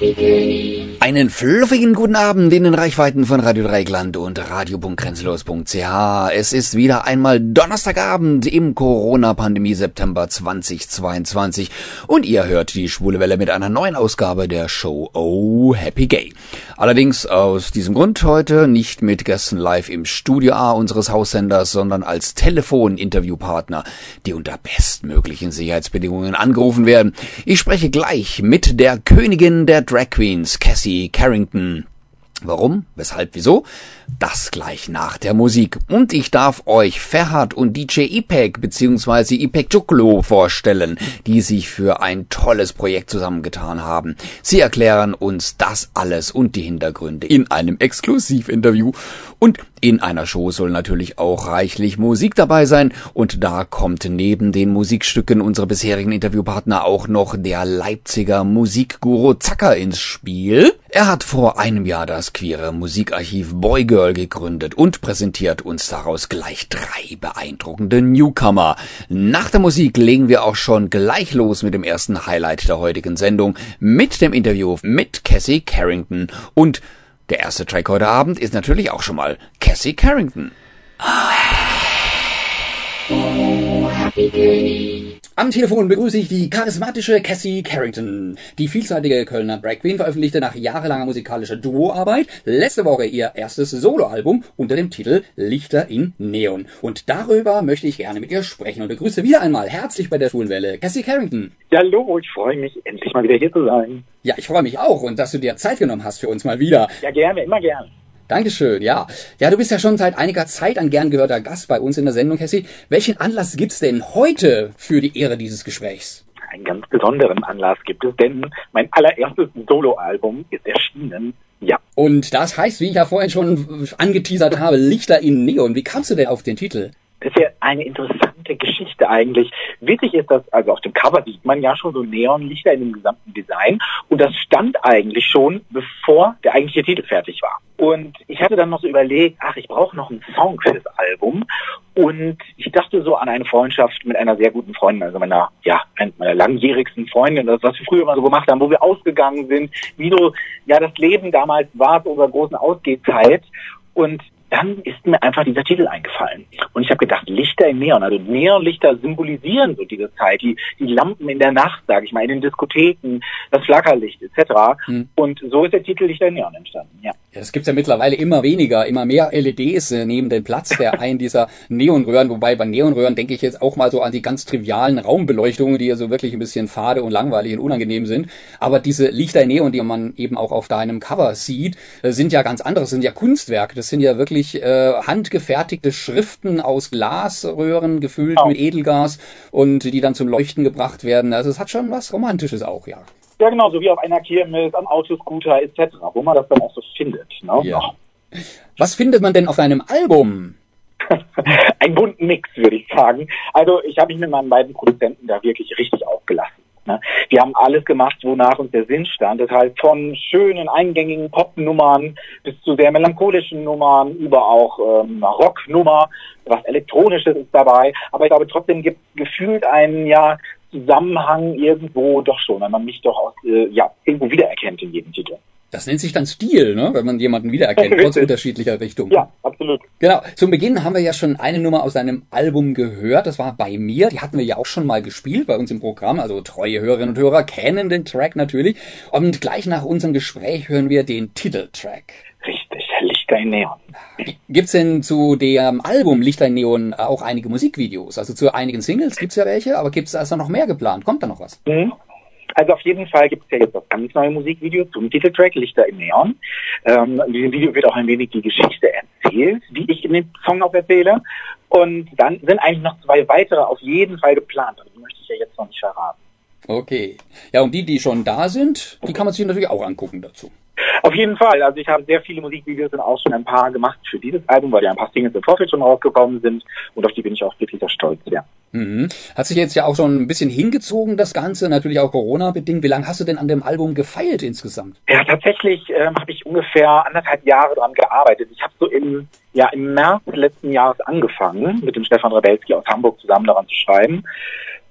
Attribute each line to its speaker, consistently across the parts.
Speaker 1: happy journey. Einen fluffigen guten Abend in den Reichweiten von Radio Dreigland und Radio.grenzenlos.ch. Es ist wieder einmal Donnerstagabend im Corona-Pandemie September 2022 und ihr hört die Schwule Welle mit einer neuen Ausgabe der Show Oh Happy Gay. Allerdings aus diesem Grund heute nicht mit Gästen live im Studio A unseres Haussenders, sondern als Telefon-Interviewpartner, die unter bestmöglichen Sicherheitsbedingungen angerufen werden. Ich spreche gleich mit der Königin der Drag Queens, Cassie Carrington. Warum? Weshalb? Wieso? Das gleich nach der Musik. Und ich darf euch Ferhat und DJ Ipek bzw. Ipek Juklo vorstellen, die sich für ein tolles Projekt zusammengetan haben. Sie erklären uns das alles und die Hintergründe in einem Exklusivinterview. Und in einer Show soll natürlich auch reichlich Musik dabei sein. Und da kommt neben den Musikstücken unserer bisherigen Interviewpartner auch noch der Leipziger Musikguru Zacker ins Spiel. Er hat vor einem Jahr das queere Musikarchiv Boy Girl gegründet und präsentiert uns daraus gleich drei beeindruckende Newcomer. Nach der Musik legen wir auch schon gleich los mit dem ersten Highlight der heutigen Sendung, mit dem Interview mit Cassie Carrington und der erste Track heute Abend ist natürlich auch schon mal Cassie Carrington. Am Telefon begrüße ich die charismatische Cassie Carrington. Die vielseitige Kölner Drag Queen veröffentlichte nach jahrelanger musikalischer Duoarbeit letzte Woche ihr erstes Soloalbum unter dem Titel Lichter in Neon. Und darüber möchte ich gerne mit ihr sprechen und begrüße wieder einmal herzlich bei der Schulwelle Cassie Carrington.
Speaker 2: Ja, hallo, ich freue mich, endlich mal wieder hier zu sein.
Speaker 1: Ja, ich freue mich auch und dass du dir Zeit genommen hast für uns mal wieder.
Speaker 2: Ja, gerne, immer gerne.
Speaker 1: Dankeschön, ja. Ja, du bist ja schon seit einiger Zeit ein gern gehörter Gast bei uns in der Sendung, Cassie. Welchen Anlass gibt's denn heute für die Ehre dieses Gesprächs?
Speaker 2: Einen ganz besonderen Anlass gibt es, denn mein allererstes Soloalbum ist erschienen. Ja.
Speaker 1: Und das heißt, wie ich ja vorhin schon angeteasert habe, Lichter in Neon. Wie kamst du denn auf den Titel?
Speaker 2: Das ist ja eine interessante Geschichte eigentlich. Witzig ist das, also auf dem Cover sieht man ja schon so Neonlichter in dem gesamten Design. Und das stand eigentlich schon, bevor der eigentliche Titel fertig war. Und ich hatte dann noch so überlegt, ach, ich brauche noch einen Song für das Album. Und ich dachte so an eine Freundschaft mit einer sehr guten Freundin, also meiner, ja, meiner langjährigsten Freundin, das, was wir früher immer so gemacht haben, wo wir ausgegangen sind, wie so, ja, das Leben damals war zu unserer großen Ausgehzeit. Und dann ist mir einfach dieser Titel eingefallen. Und ich habe gedacht, Lichter im Neon, also Neonlichter symbolisieren so diese Zeit, die, die Lampen in der Nacht, sage ich mal, in den Diskotheken, das Flackerlicht etc. Hm. Und so ist der Titel Lichter im Neon entstanden, ja.
Speaker 1: Ja, es gibt ja mittlerweile immer weniger, immer mehr LEDs äh, nehmen den Platz der einen dieser Neonröhren, wobei bei Neonröhren denke ich jetzt auch mal so an die ganz trivialen Raumbeleuchtungen, die ja so wirklich ein bisschen fade und langweilig und unangenehm sind. Aber diese Lichter in Neon, die man eben auch auf deinem Cover sieht, äh, sind ja ganz andere, sind ja Kunstwerke, das sind ja wirklich äh, handgefertigte Schriften aus Glasröhren, gefüllt oh. mit Edelgas und die dann zum Leuchten gebracht werden. Also es hat schon was Romantisches auch, ja.
Speaker 2: Ja, genau, so wie auf einer Kirmes, am Autoscooter etc., wo man das dann auch so findet. Ne?
Speaker 1: Ja. Was findet man denn auf einem Album?
Speaker 2: Ein bunten Mix, würde ich sagen. Also ich habe mich mit meinen beiden Produzenten da wirklich richtig aufgelassen. Ne? Wir haben alles gemacht, wonach uns der Sinn stand. Das heißt von schönen, eingängigen Popnummern bis zu sehr melancholischen Nummern, über auch ähm, Rocknummer, was Elektronisches ist dabei. Aber ich glaube, trotzdem gibt gefühlt einen ja Zusammenhang irgendwo doch schon, wenn man mich doch aus, äh, ja, irgendwo wiedererkennt in jedem Titel.
Speaker 1: Das nennt sich dann Stil, ne? wenn man jemanden wiedererkennt, trotz unterschiedlicher Richtungen.
Speaker 2: Ja, absolut.
Speaker 1: Genau. Zum Beginn haben wir ja schon eine Nummer aus seinem Album gehört. Das war bei mir. Die hatten wir ja auch schon mal gespielt bei uns im Programm. Also treue Hörerinnen und Hörer kennen den Track natürlich. Und gleich nach unserem Gespräch hören wir den Titeltrack.
Speaker 2: Richtig, Lichter in Neon.
Speaker 1: Gibt's denn zu dem Album Lichter in Neon auch einige Musikvideos? Also zu einigen Singles gibt's ja welche, aber gibt's da noch mehr geplant? Kommt da noch was?
Speaker 2: Mhm. Also auf jeden Fall gibt es ja jetzt das ganz neue Musikvideo zum Titeltrack Lichter im Neon. Ähm, in diesem Video wird auch ein wenig die Geschichte erzählt, wie ich in dem Song auch erzähle. Und dann sind eigentlich noch zwei weitere auf jeden Fall geplant. Also die möchte ich ja jetzt noch nicht verraten.
Speaker 1: Okay. Ja, und die, die schon da sind, die kann man sich natürlich auch angucken dazu.
Speaker 2: Auf jeden Fall. Also ich habe sehr viele Musikvideos und auch schon ein paar gemacht für dieses Album, weil ja ein paar Singles im Vorfeld schon rausgekommen sind und auf die bin ich auch wirklich sehr stolz, ja.
Speaker 1: Mhm. Hat sich jetzt ja auch schon ein bisschen hingezogen, das Ganze, natürlich auch Corona-bedingt. Wie lange hast du denn an dem Album gefeilt insgesamt?
Speaker 2: Ja, tatsächlich ähm, habe ich ungefähr anderthalb Jahre dran gearbeitet. Ich habe so im, ja, im März letzten Jahres angefangen, mit dem Stefan Rebelski aus Hamburg zusammen daran zu schreiben.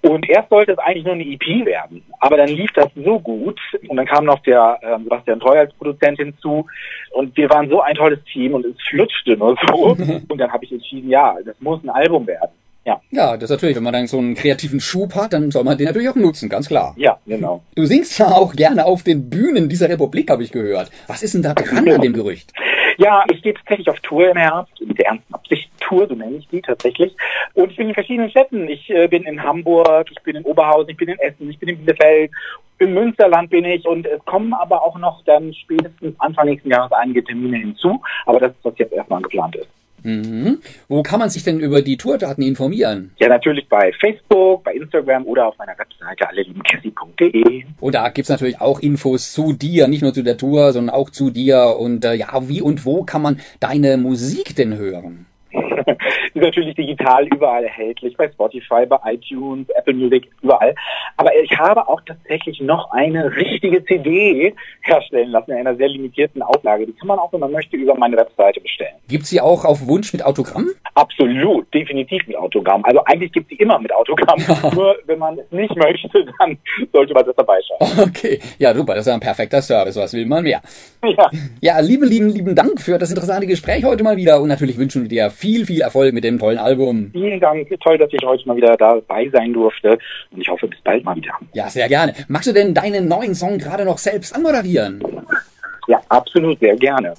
Speaker 2: Und erst sollte es eigentlich nur eine EP werden. Aber dann lief das so gut und dann kam noch der äh, Sebastian Treu als Produzent hinzu und wir waren so ein tolles Team und es flutschte nur so. und dann habe ich entschieden, ja, das muss ein Album werden. Ja.
Speaker 1: Ja, das ist natürlich, wenn man dann so einen kreativen Schub hat, dann soll man den natürlich auch nutzen, ganz klar.
Speaker 2: Ja, genau.
Speaker 1: Du singst ja auch gerne auf den Bühnen dieser Republik, habe ich gehört. Was ist denn da dran an dem Gerücht?
Speaker 2: Ja, ich gehe tatsächlich auf Tour im Herbst, mit der ernsten Absicht Tour, so nenne ich die tatsächlich. Und ich bin in verschiedenen Städten. Ich äh, bin in Hamburg, ich bin in Oberhausen, ich bin in Essen, ich bin in Bielefeld, im Münsterland bin ich und es kommen aber auch noch dann spätestens Anfang nächsten Jahres einige Termine hinzu. Aber das ist, was jetzt erstmal geplant ist.
Speaker 1: Mhm. Wo kann man sich denn über die Tourdaten informieren?
Speaker 2: Ja, natürlich bei Facebook, bei Instagram oder auf meiner Webseite alleliebenkessi.de.
Speaker 1: Und da gibt's natürlich auch Infos zu dir, nicht nur zu der Tour, sondern auch zu dir. Und äh, ja, wie und wo kann man deine Musik denn hören?
Speaker 2: ist natürlich digital überall erhältlich, bei Spotify, bei iTunes, Apple Music, überall. Aber ich habe auch tatsächlich noch eine richtige CD herstellen lassen in einer sehr limitierten Auflage. Die kann man auch, wenn man möchte, über meine Webseite bestellen.
Speaker 1: Gibt's sie auch auf Wunsch mit Autogramm?
Speaker 2: Absolut, definitiv mit Autogramm. Also eigentlich gibt's sie immer mit Autogramm. Nur wenn man es nicht möchte, dann sollte man das dabei schauen.
Speaker 1: Okay, ja super, das ist ein perfekter Service. Was will man mehr? Ja, ja lieben, lieben, lieben Dank für das interessante Gespräch heute mal wieder und natürlich wünschen wir dir viel, viel Erfolg mit dem tollen Album.
Speaker 2: Vielen Dank, toll, dass ich heute mal wieder dabei sein durfte und ich hoffe, bis bald mal wieder.
Speaker 1: Ja, sehr gerne. Magst du denn deinen neuen Song gerade noch selbst anmoderieren?
Speaker 2: Ja, absolut, sehr gerne.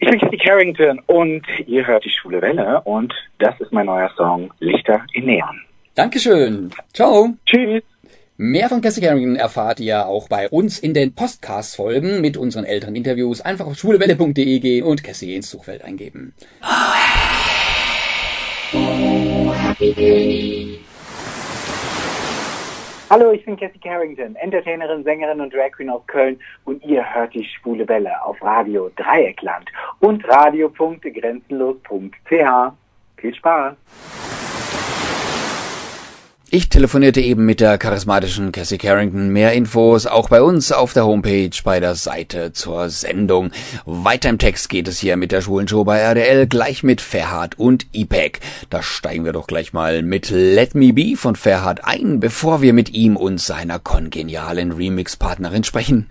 Speaker 2: Ich bin Kathy Carrington und ihr hört die Schule Welle und das ist mein neuer Song Lichter in Neon.
Speaker 1: Dankeschön. Ciao.
Speaker 2: Tschüss.
Speaker 1: Mehr von Cassie Carrington erfahrt ihr auch bei uns in den Podcast-Folgen mit unseren älteren Interviews. Einfach auf schwulewelle.de gehen und Cassie ins Suchfeld eingeben.
Speaker 2: Hallo, ich bin Cassie Carrington, Entertainerin, Sängerin und Drag Queen aus Köln und ihr hört die Schwule Welle auf Radio Dreieckland und radio.grenzenlos.ch. Viel Spaß!
Speaker 1: Ich telefonierte eben mit der charismatischen Cassie Carrington. Mehr Infos auch bei uns auf der Homepage bei der Seite zur Sendung. Weiter im Text geht es hier mit der Schwulen Show bei RDL gleich mit Ferhat und IPEC. Da steigen wir doch gleich mal mit Let Me Be von Ferhat ein, bevor wir mit ihm und seiner kongenialen Remix-Partnerin sprechen.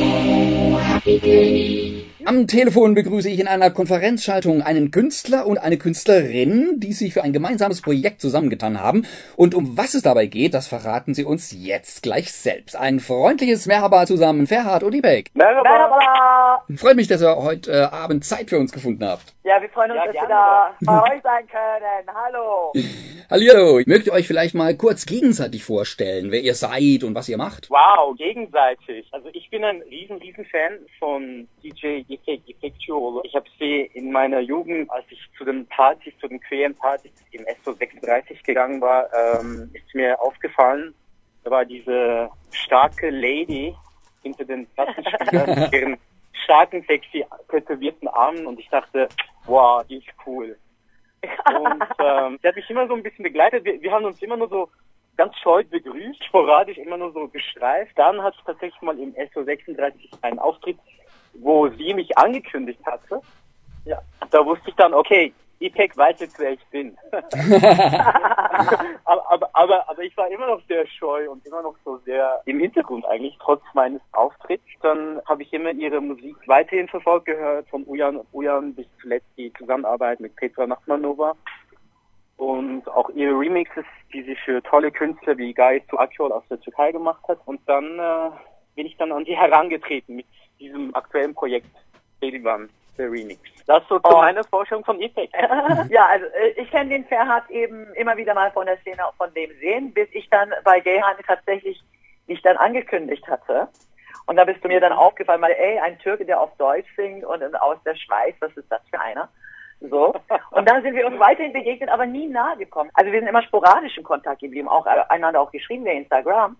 Speaker 1: Oh, happy am Telefon begrüße ich in einer Konferenzschaltung einen Künstler und eine Künstlerin, die sich für ein gemeinsames Projekt zusammengetan haben. Und um was es dabei geht, das verraten sie uns jetzt gleich selbst. Ein freundliches Merhaba zusammen, Ferhat und Ibek.
Speaker 3: Merhaba.
Speaker 1: Freut mich, dass ihr heute äh, Abend Zeit für uns gefunden habt.
Speaker 3: Ja, wir freuen uns, ja, dass wir da bei euch sein können. Hallo.
Speaker 1: Hallo. Mögt ihr euch vielleicht mal kurz gegenseitig vorstellen, wer ihr seid und was ihr macht?
Speaker 3: Wow, gegenseitig. Also ich bin ein riesen, riesen Fan von DJ Ifek Ifekciolo. Ich habe sie in meiner Jugend, als ich zu den Partys, zu den queeren Partys im SO 36 gegangen war, ähm, ist mir aufgefallen, da war diese starke Lady hinter den Plattenspielern mit ihren starken, sexy, tätowierten Armen und ich dachte, wow, die ist cool. Und ähm, sie hat mich immer so ein bisschen begleitet. Wir, wir haben uns immer nur so ganz scheu begrüßt, sporadisch immer nur so gestreift. Dann hat es tatsächlich mal im SO 36 einen Auftritt wo sie mich angekündigt hatte, ja, da wusste ich dann, okay, IPEC weiß jetzt, wer ich bin. aber, aber, aber, aber ich war immer noch sehr scheu und immer noch so sehr im Hintergrund eigentlich, trotz meines Auftritts. Dann habe ich immer ihre Musik weiterhin verfolgt gehört, von Ujan und Ujan bis zuletzt die Zusammenarbeit mit Petra Nachmanova. Und auch ihre Remixes, die sie für tolle Künstler wie Guy Akjol aus der Türkei gemacht hat. Und dann äh, bin ich dann an sie herangetreten mit diesem aktuellen Projekt Babyban, der Remix. Das ist so oh. meine Forschung von Effekt.
Speaker 4: ja, also äh, ich kenne den Ferhat eben immer wieder mal von der Szene von dem sehen, bis ich dann bei Gayhan tatsächlich mich dann angekündigt hatte. Und da bist du mir dann aufgefallen, weil ey, ein Türke, der auf Deutsch singt und aus der Schweiz, was ist das für einer? So. Und dann sind wir uns weiterhin begegnet, aber nie nahe gekommen. Also wir sind immer sporadisch in Kontakt geblieben, auch äh, einander auch geschrieben via Instagram.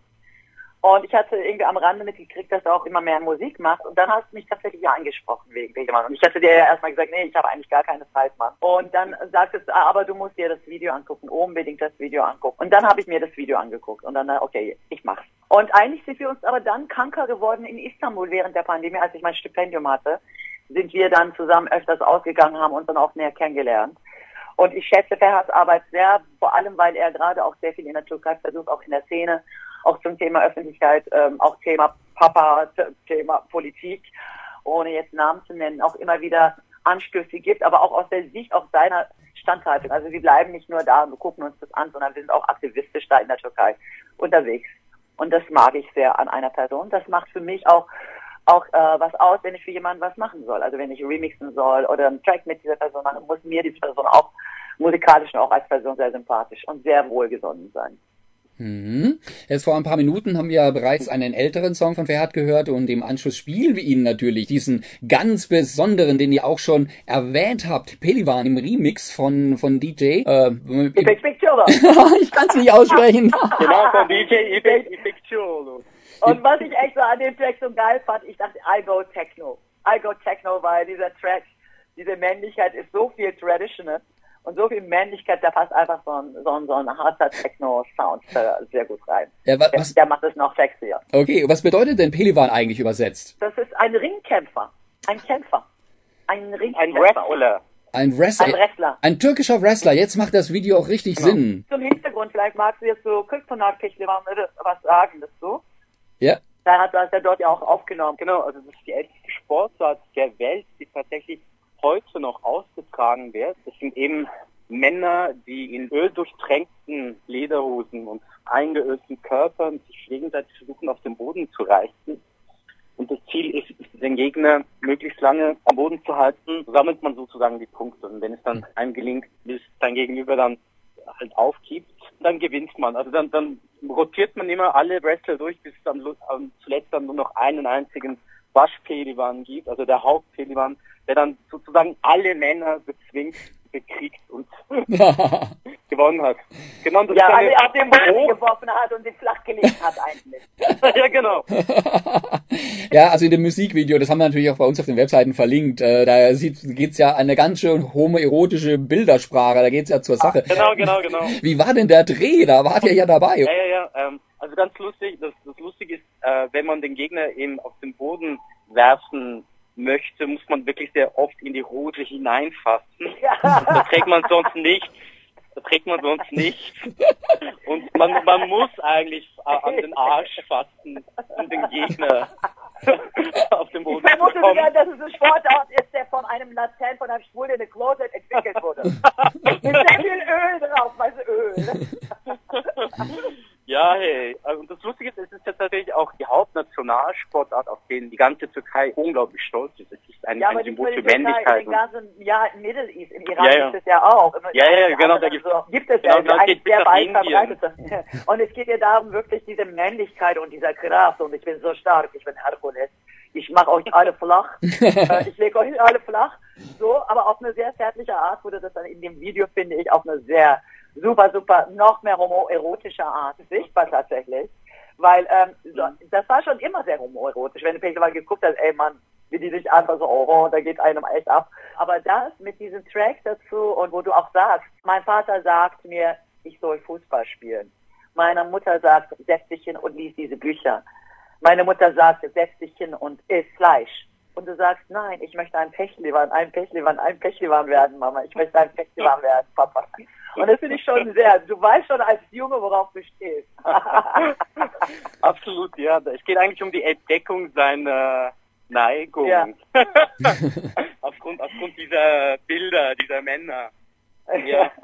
Speaker 4: Und ich hatte irgendwie am Rande mitgekriegt, dass er auch immer mehr Musik macht. Und dann hast du mich tatsächlich ja angesprochen wegen Wegemann. Und ich hatte dir ja erstmal gesagt, nee, ich habe eigentlich gar keine Zeit, Mann. Und dann sagtest du, ah, aber du musst dir das Video angucken, unbedingt das Video angucken. Und dann habe ich mir das Video angeguckt. Und dann, okay, ich mach's. Und eigentlich sind wir uns aber dann kranker geworden in Istanbul während der Pandemie, als ich mein Stipendium hatte, sind wir dann zusammen öfters ausgegangen, haben uns dann auch näher kennengelernt. Und ich schätze Ferhats Arbeit sehr, vor allem, weil er gerade auch sehr viel in der Türkei versucht, auch in der Szene, auch zum Thema Öffentlichkeit, ähm, auch Thema Papa, Thema Politik, ohne jetzt Namen zu nennen, auch immer wieder Anstöße gibt, aber auch aus der Sicht auch seiner Standhaltung. Also wir bleiben nicht nur da und gucken uns das an, sondern wir sind auch aktivistisch da in der Türkei unterwegs. Und das mag ich sehr an einer Person. Das macht für mich auch auch äh, was aus, wenn ich für jemanden was machen soll. Also wenn ich remixen soll oder einen Track mit dieser Person machen, muss mir diese Person auch musikalisch und auch als Person sehr sympathisch und sehr wohlgesonnen sein.
Speaker 1: Mhm. Jetzt vor ein paar Minuten haben wir bereits einen älteren Song von Ferhat gehört und im Anschluss spielen wir Ihnen natürlich diesen ganz besonderen, den ihr auch schon erwähnt habt, Pelivan im Remix von, von DJ. Äh, ich kann es nicht aussprechen.
Speaker 3: genau, von DJ Ipekcholo.
Speaker 4: Und was ich echt so an dem Track so geil fand, ich dachte, I go Techno. I go Techno, weil dieser Track, diese Männlichkeit ist so viel traditional und so viel Männlichkeit, da passt einfach so ein, so ein, so ein harter Techno-Sound sehr gut rein. Ja, was, der, der, macht es noch sexier.
Speaker 1: Okay, was bedeutet denn Pelivan eigentlich übersetzt?
Speaker 4: Das ist ein Ringkämpfer. Ein Kämpfer. Ein Ringkämpfer.
Speaker 3: Ein Wrestler.
Speaker 1: Ein Wrestler.
Speaker 4: Ein Wrestler.
Speaker 1: Ein türkischer Wrestler. Jetzt macht das Video auch richtig genau. Sinn.
Speaker 4: Zum Hintergrund, vielleicht magst du jetzt so Kryptonat Pelivan was sagen dazu.
Speaker 1: Ja.
Speaker 4: Da hat das ja dort ja auch aufgenommen.
Speaker 3: Genau, also das ist die älteste Sportart der Welt, die tatsächlich heute noch ausgetragen wird. Das sind eben Männer, die in Öl durchtränkten Lederhosen und eingeölten Körpern sich gegenseitig versuchen, auf den Boden zu reißen. Und das Ziel ist, den Gegner möglichst lange am Boden zu halten, sammelt man sozusagen die Punkte. Und wenn es dann einem gelingt, bis dein Gegenüber dann halt aufgibt, dann gewinnt man. Also dann, dann rotiert man immer alle Wrestler durch, bis es dann zuletzt dann nur noch einen einzigen Waschpelivan gibt, also der Hauptpelivan, der dann sozusagen alle Männer bezwingt, bekriegt und gewonnen hat.
Speaker 4: Genau, das ja, also auf den Boden geworfen hat und den flach gelegt hat eigentlich.
Speaker 3: ja, genau.
Speaker 1: ja, also in dem Musikvideo, das haben wir natürlich auch bei uns auf den Webseiten verlinkt, äh, da geht es ja eine ganz schön homoerotische Bildersprache, da geht es ja zur Sache.
Speaker 3: Genau, genau, genau.
Speaker 1: Wie war denn der Dreh? Da wart ihr ja dabei.
Speaker 3: Ja, ja, ja. Ähm, also ganz lustig, das, das Lustige ist, äh, wenn man den Gegner eben auf den Boden werfen möchte, muss man wirklich sehr oft in die Hose hineinfassen. Da trägt man sonst nichts. Da trägt man sonst nichts. Und man, man muss eigentlich an den Arsch fassen, um den Gegner auf dem Boden
Speaker 4: ich vermute zu sogar, dass es ein Sportart ist, der von einem Latent, von einem Schwulen in der Closet entwickelt wurde. Mit sehr viel Öl drauf, weißt du,
Speaker 3: Öl. Ja, hey. Also das Lustige ist, es ist ja tatsächlich auch die Hauptnationalsportart, auf den die ganze Türkei unglaublich stolz ist. Es ist ein,
Speaker 4: ja,
Speaker 3: ein Symbol für Männlichkeit.
Speaker 4: Ganzen, ja, im Middle East, im Iran ja, ja. gibt es ja auch.
Speaker 3: Ja, ja, genau, da
Speaker 4: gibt es. gibt es genau, ja, genau, eigentlich sehr weit verbreitet. Und es geht ja darum, wirklich diese Männlichkeit und dieser Kraft und ich bin so stark, ich bin Herkules. Ich mache euch alle flach. Äh, ich lege euch alle flach. So, aber auf eine sehr zärtliche Art wurde das dann in dem Video, finde ich, auf eine sehr super, super, noch mehr homoerotischer Art sichtbar tatsächlich. Weil ähm, so, das war schon immer sehr homoerotisch. Wenn du vielleicht mal geguckt hast, ey Mann, wie die sich einfach so, oh, da geht einem echt ab. Aber das mit diesem Track dazu und wo du auch sagst, mein Vater sagt mir, ich soll Fußball spielen. Meine Mutter sagt, setz dich hin und lies diese Bücher. Meine Mutter sagt, setz dich hin und iss Fleisch. Und du sagst, nein, ich möchte ein Pechliwan, ein Pechliwan, ein Pechliwan werden, Mama. Ich möchte ein Pechliwan werden, Papa. Und das finde ich schon sehr, du weißt schon als Junge, worauf du stehst.
Speaker 3: Absolut, ja. Es geht eigentlich um die Entdeckung seiner Neigung. Ja. aufgrund, aufgrund dieser Bilder, dieser Männer. Ja.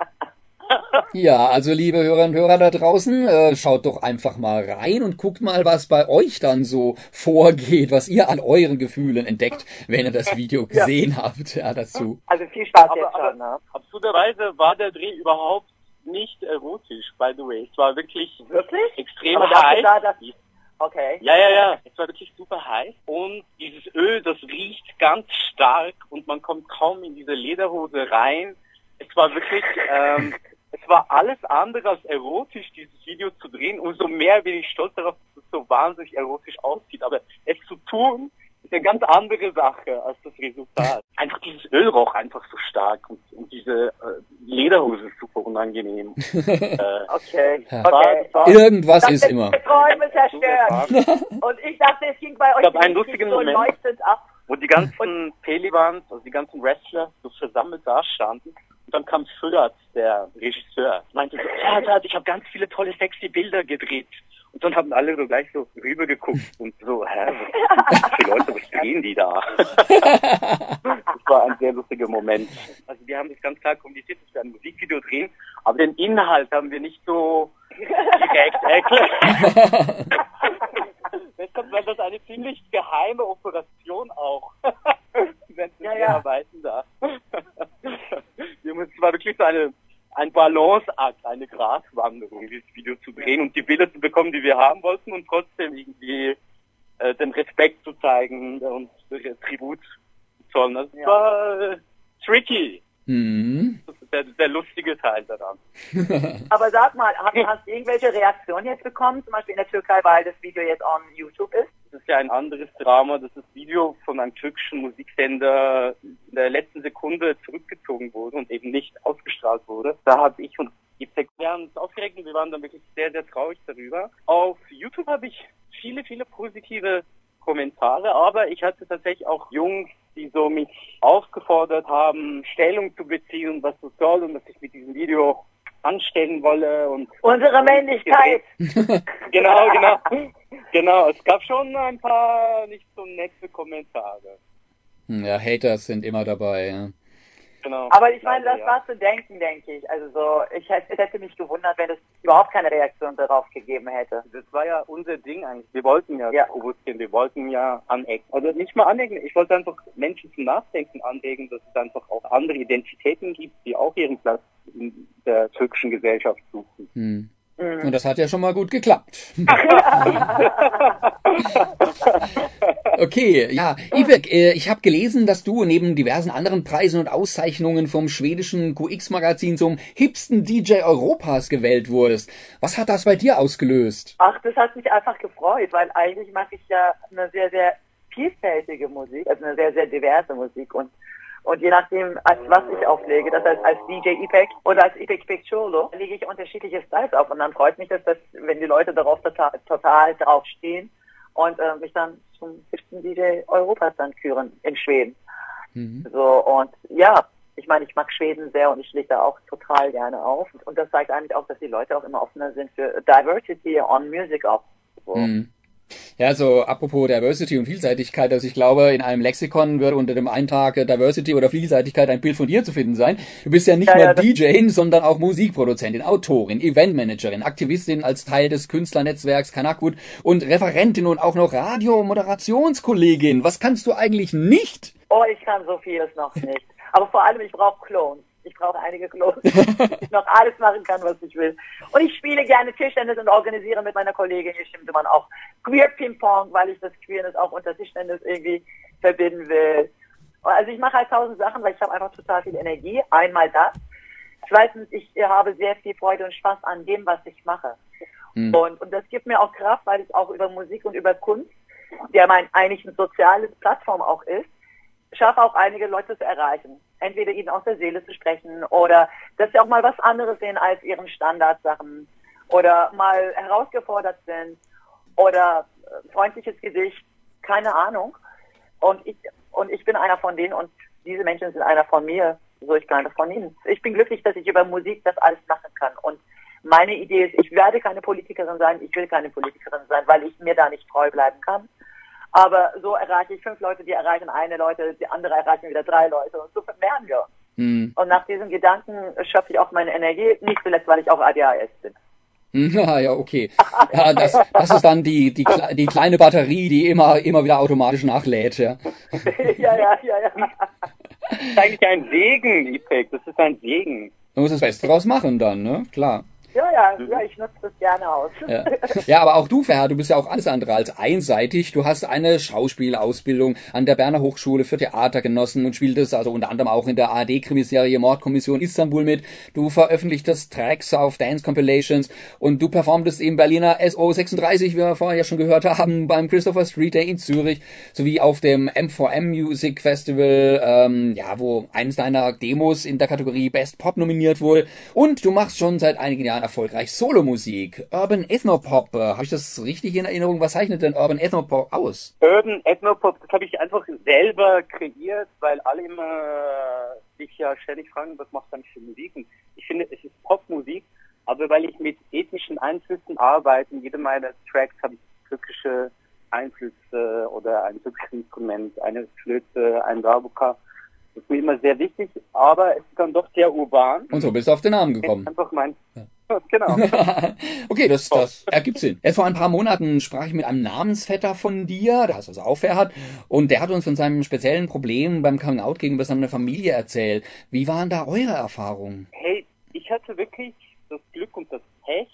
Speaker 1: Ja, also liebe Hörerinnen und Hörer da draußen, äh, schaut doch einfach mal rein und guckt mal, was bei euch dann so vorgeht, was ihr an euren Gefühlen entdeckt, wenn ihr das Video gesehen ja. habt, ja, dazu.
Speaker 4: Also viel Spaß aber, jetzt schon, ne?
Speaker 3: Absurderweise war der Dreh überhaupt nicht erotisch, by the way. Es war wirklich,
Speaker 4: wirklich?
Speaker 3: extrem aber heiß. Da,
Speaker 4: okay.
Speaker 3: Ja, ja, ja. Es war wirklich super heiß. Und dieses Öl, das riecht ganz stark und man kommt kaum in diese Lederhose rein. Es war wirklich, ähm, es war alles andere als erotisch, dieses Video zu drehen. Umso mehr bin ich stolz darauf, dass es so wahnsinnig erotisch aussieht. Aber es zu tun, ist eine ganz andere Sache als das Resultat. Einfach dieses Öl roch einfach so stark und, und diese äh, Lederhose ist super unangenehm.
Speaker 4: äh, okay.
Speaker 1: Ja. okay. War, Irgendwas
Speaker 4: dachte,
Speaker 1: ist immer.
Speaker 4: Träume zerstört. und ich dachte, es ging bei euch
Speaker 3: ich einen lustigen so Moment, leuchtend ab. Wo die ganzen Pelivans, also die ganzen Wrestler so versammelt da standen dann kam Füllert, der Regisseur, meinte so, ja, ich habe ganz viele tolle, sexy Bilder gedreht. Und dann haben alle so gleich so rübergeguckt und so, hä, was für Leute, was drehen die da? das war ein sehr lustiger Moment. Also wir haben das ganz klar kommuniziert, dass wir ein Musikvideo drehen, aber den Inhalt haben wir nicht so direkt erklärt. Deshalb war das eine ziemlich geheime Operation auch. Wenn ja, ja. arbeiten da. Es war wirklich so eine ein Balanceakt, eine Gratwanderung, dieses Video zu drehen und die Bilder zu bekommen, die wir haben wollten und trotzdem irgendwie äh, den Respekt zu zeigen und Tribut zu zollen. Das ja. war äh, tricky. Mhm. Das ist der, der lustige Teil daran.
Speaker 4: Aber sag mal, hast, hast du irgendwelche Reaktionen jetzt bekommen, zum Beispiel in der Türkei, weil das Video jetzt on YouTube ist?
Speaker 3: Das ist ja ein anderes Drama, dass das Video von einem türkischen Musiksender in der letzten Sekunde zurückgezogen wurde und eben nicht ausgestrahlt wurde. Da habe ich und Ipsek, wir haben uns aufgeregt und wir waren dann wirklich sehr, sehr traurig darüber. Auf YouTube habe ich viele, viele positive Kommentare, aber ich hatte tatsächlich auch Jungs, die so mich aufgefordert haben, Stellung zu beziehen, was das soll und was ich mit diesem Video anstellen wolle und
Speaker 4: unsere Männlichkeit.
Speaker 3: genau, genau. Genau, es gab schon ein paar nicht so nette Kommentare.
Speaker 1: Ja, Haters sind immer dabei, ja.
Speaker 4: Genau. Aber ich meine, das ja. war zu denken, denke ich. Also so, ich hätte, es hätte mich gewundert, wenn es überhaupt keine Reaktion darauf gegeben hätte.
Speaker 3: Das war ja unser Ding eigentlich. Wir wollten ja, ja. provozieren, wir wollten ja anecken. Also nicht mal anecken, ich wollte einfach Menschen zum Nachdenken anregen, dass es einfach auch andere Identitäten gibt, die auch ihren Platz in der türkischen Gesellschaft suchen.
Speaker 1: Hm. Und das hat ja schon mal gut geklappt. okay, ja. Ipek, äh, ich habe gelesen, dass du neben diversen anderen Preisen und Auszeichnungen vom schwedischen QX-Magazin zum hipsten DJ Europas gewählt wurdest. Was hat das bei dir ausgelöst?
Speaker 4: Ach, das hat mich einfach gefreut, weil eigentlich mache ich ja eine sehr, sehr vielfältige Musik, also eine sehr, sehr diverse Musik und und je nachdem, als was ich auflege, das heißt als DJ IPEC oder als IPEC Picciolo, lege ich unterschiedliche Styles auf. Und dann freut mich das, dass, wenn die Leute darauf total, total drauf stehen und äh, mich dann zum höchsten DJ Europas dann führen in Schweden. Mhm. So, und ja, ich meine, ich mag Schweden sehr und ich lege da auch total gerne auf. Und das zeigt eigentlich auch, dass die Leute auch immer offener sind für Diversity on Music auch. So. Mhm.
Speaker 1: Ja, so apropos Diversity und Vielseitigkeit, also ich glaube, in einem Lexikon wird unter dem Eintrag Diversity oder Vielseitigkeit ein Bild von dir zu finden sein. Du bist ja nicht ja, nur ja, DJ, sondern auch Musikproduzentin, Autorin, Eventmanagerin, Aktivistin als Teil des Künstlernetzwerks Kanakut und Referentin und auch noch Radiomoderationskollegin. Was kannst du eigentlich nicht?
Speaker 4: Oh, ich kann so vieles noch nicht. Aber vor allem, ich brauche Clones. Ich brauche einige Klos, ich noch alles machen kann, was ich will. Und ich spiele gerne Tischtennis und organisiere mit meiner Kollegin hier stimmt man auch Queer Ping Pong, weil ich das Queerness auch unter Tischtennis irgendwie verbinden will. Also ich mache halt tausend Sachen, weil ich habe einfach total viel Energie. Einmal das. Zweitens, ich habe sehr viel Freude und Spaß an dem, was ich mache. Mhm. Und, und das gibt mir auch Kraft, weil es auch über Musik und über Kunst, der mein eigentlich ein soziales Plattform auch ist, schaffe auch einige Leute zu erreichen. Entweder ihnen aus der Seele zu sprechen oder dass sie auch mal was anderes sehen als ihren Standardsachen oder mal herausgefordert sind oder äh, freundliches Gesicht, keine Ahnung. Und ich, und ich bin einer von denen und diese Menschen sind einer von mir, so ich keine von ihnen. Ich bin glücklich, dass ich über Musik das alles machen kann. Und meine Idee ist, ich werde keine Politikerin sein, ich will keine Politikerin sein, weil ich mir da nicht treu bleiben kann. Aber so erreiche ich fünf Leute, die erreichen eine Leute, die andere erreichen wieder drei Leute und so vermehren wir. Mhm. Und nach diesem Gedanken schöpfe ich auch meine Energie, nicht zuletzt, weil ich auch ADHS bin.
Speaker 1: Ja, ja, okay. Ja, das, das ist dann die, die, die kleine Batterie, die immer, immer wieder automatisch nachlädt, ja.
Speaker 4: ja, ja, ja, ja.
Speaker 3: Das ist eigentlich ein Segen, Ipek. Das ist ein Segen.
Speaker 1: Du musst das Beste draus machen dann, ne? Klar.
Speaker 4: Ja, ja, ja, ich nutze das gerne aus.
Speaker 1: Ja. ja, aber auch du, Ferhat, du bist ja auch alles andere als einseitig. Du hast eine Schauspielausbildung an der Berner Hochschule für Theater genossen und spieltest also unter anderem auch in der ARD-Krimiserie Mordkommission Istanbul mit. Du veröffentlichtest Tracks auf Dance Compilations und du performtest im Berliner SO36, wie wir vorher ja schon gehört haben, beim Christopher Street Day in Zürich, sowie auf dem M4M Music Festival, ähm, ja, wo eines deiner Demos in der Kategorie Best Pop nominiert wurde. Und du machst schon seit einigen Jahren erfolgreich Solomusik. Urban Ethnopop, äh, habe ich das richtig in Erinnerung? Was zeichnet denn Urban Ethnopop aus?
Speaker 3: Urban Ethnopop, das habe ich einfach selber kreiert, weil alle immer dich ja ständig fragen, was machst du eigentlich für Musik? Und ich finde, es ist Popmusik, aber weil ich mit ethnischen Einflüssen arbeite, in jedem meiner Tracks habe ich türkische Einflüsse oder ein türkisches Instrument, eine Flöte, ein Darbuka. Das ist mir immer sehr wichtig, aber es ist dann doch sehr urban.
Speaker 1: Und so bist du auf den Namen gekommen.
Speaker 3: Einfach mein, ja. Genau.
Speaker 1: okay, das, das ergibt Sinn. Erst vor ein paar Monaten sprach ich mit einem Namensvetter von dir, der heißt also auch Ferhat, und der hat uns von seinem speziellen Problem beim Coming Out gegenüber seiner Familie erzählt. Wie waren da eure Erfahrungen?
Speaker 3: Hey, ich hatte wirklich das Glück und das Pech,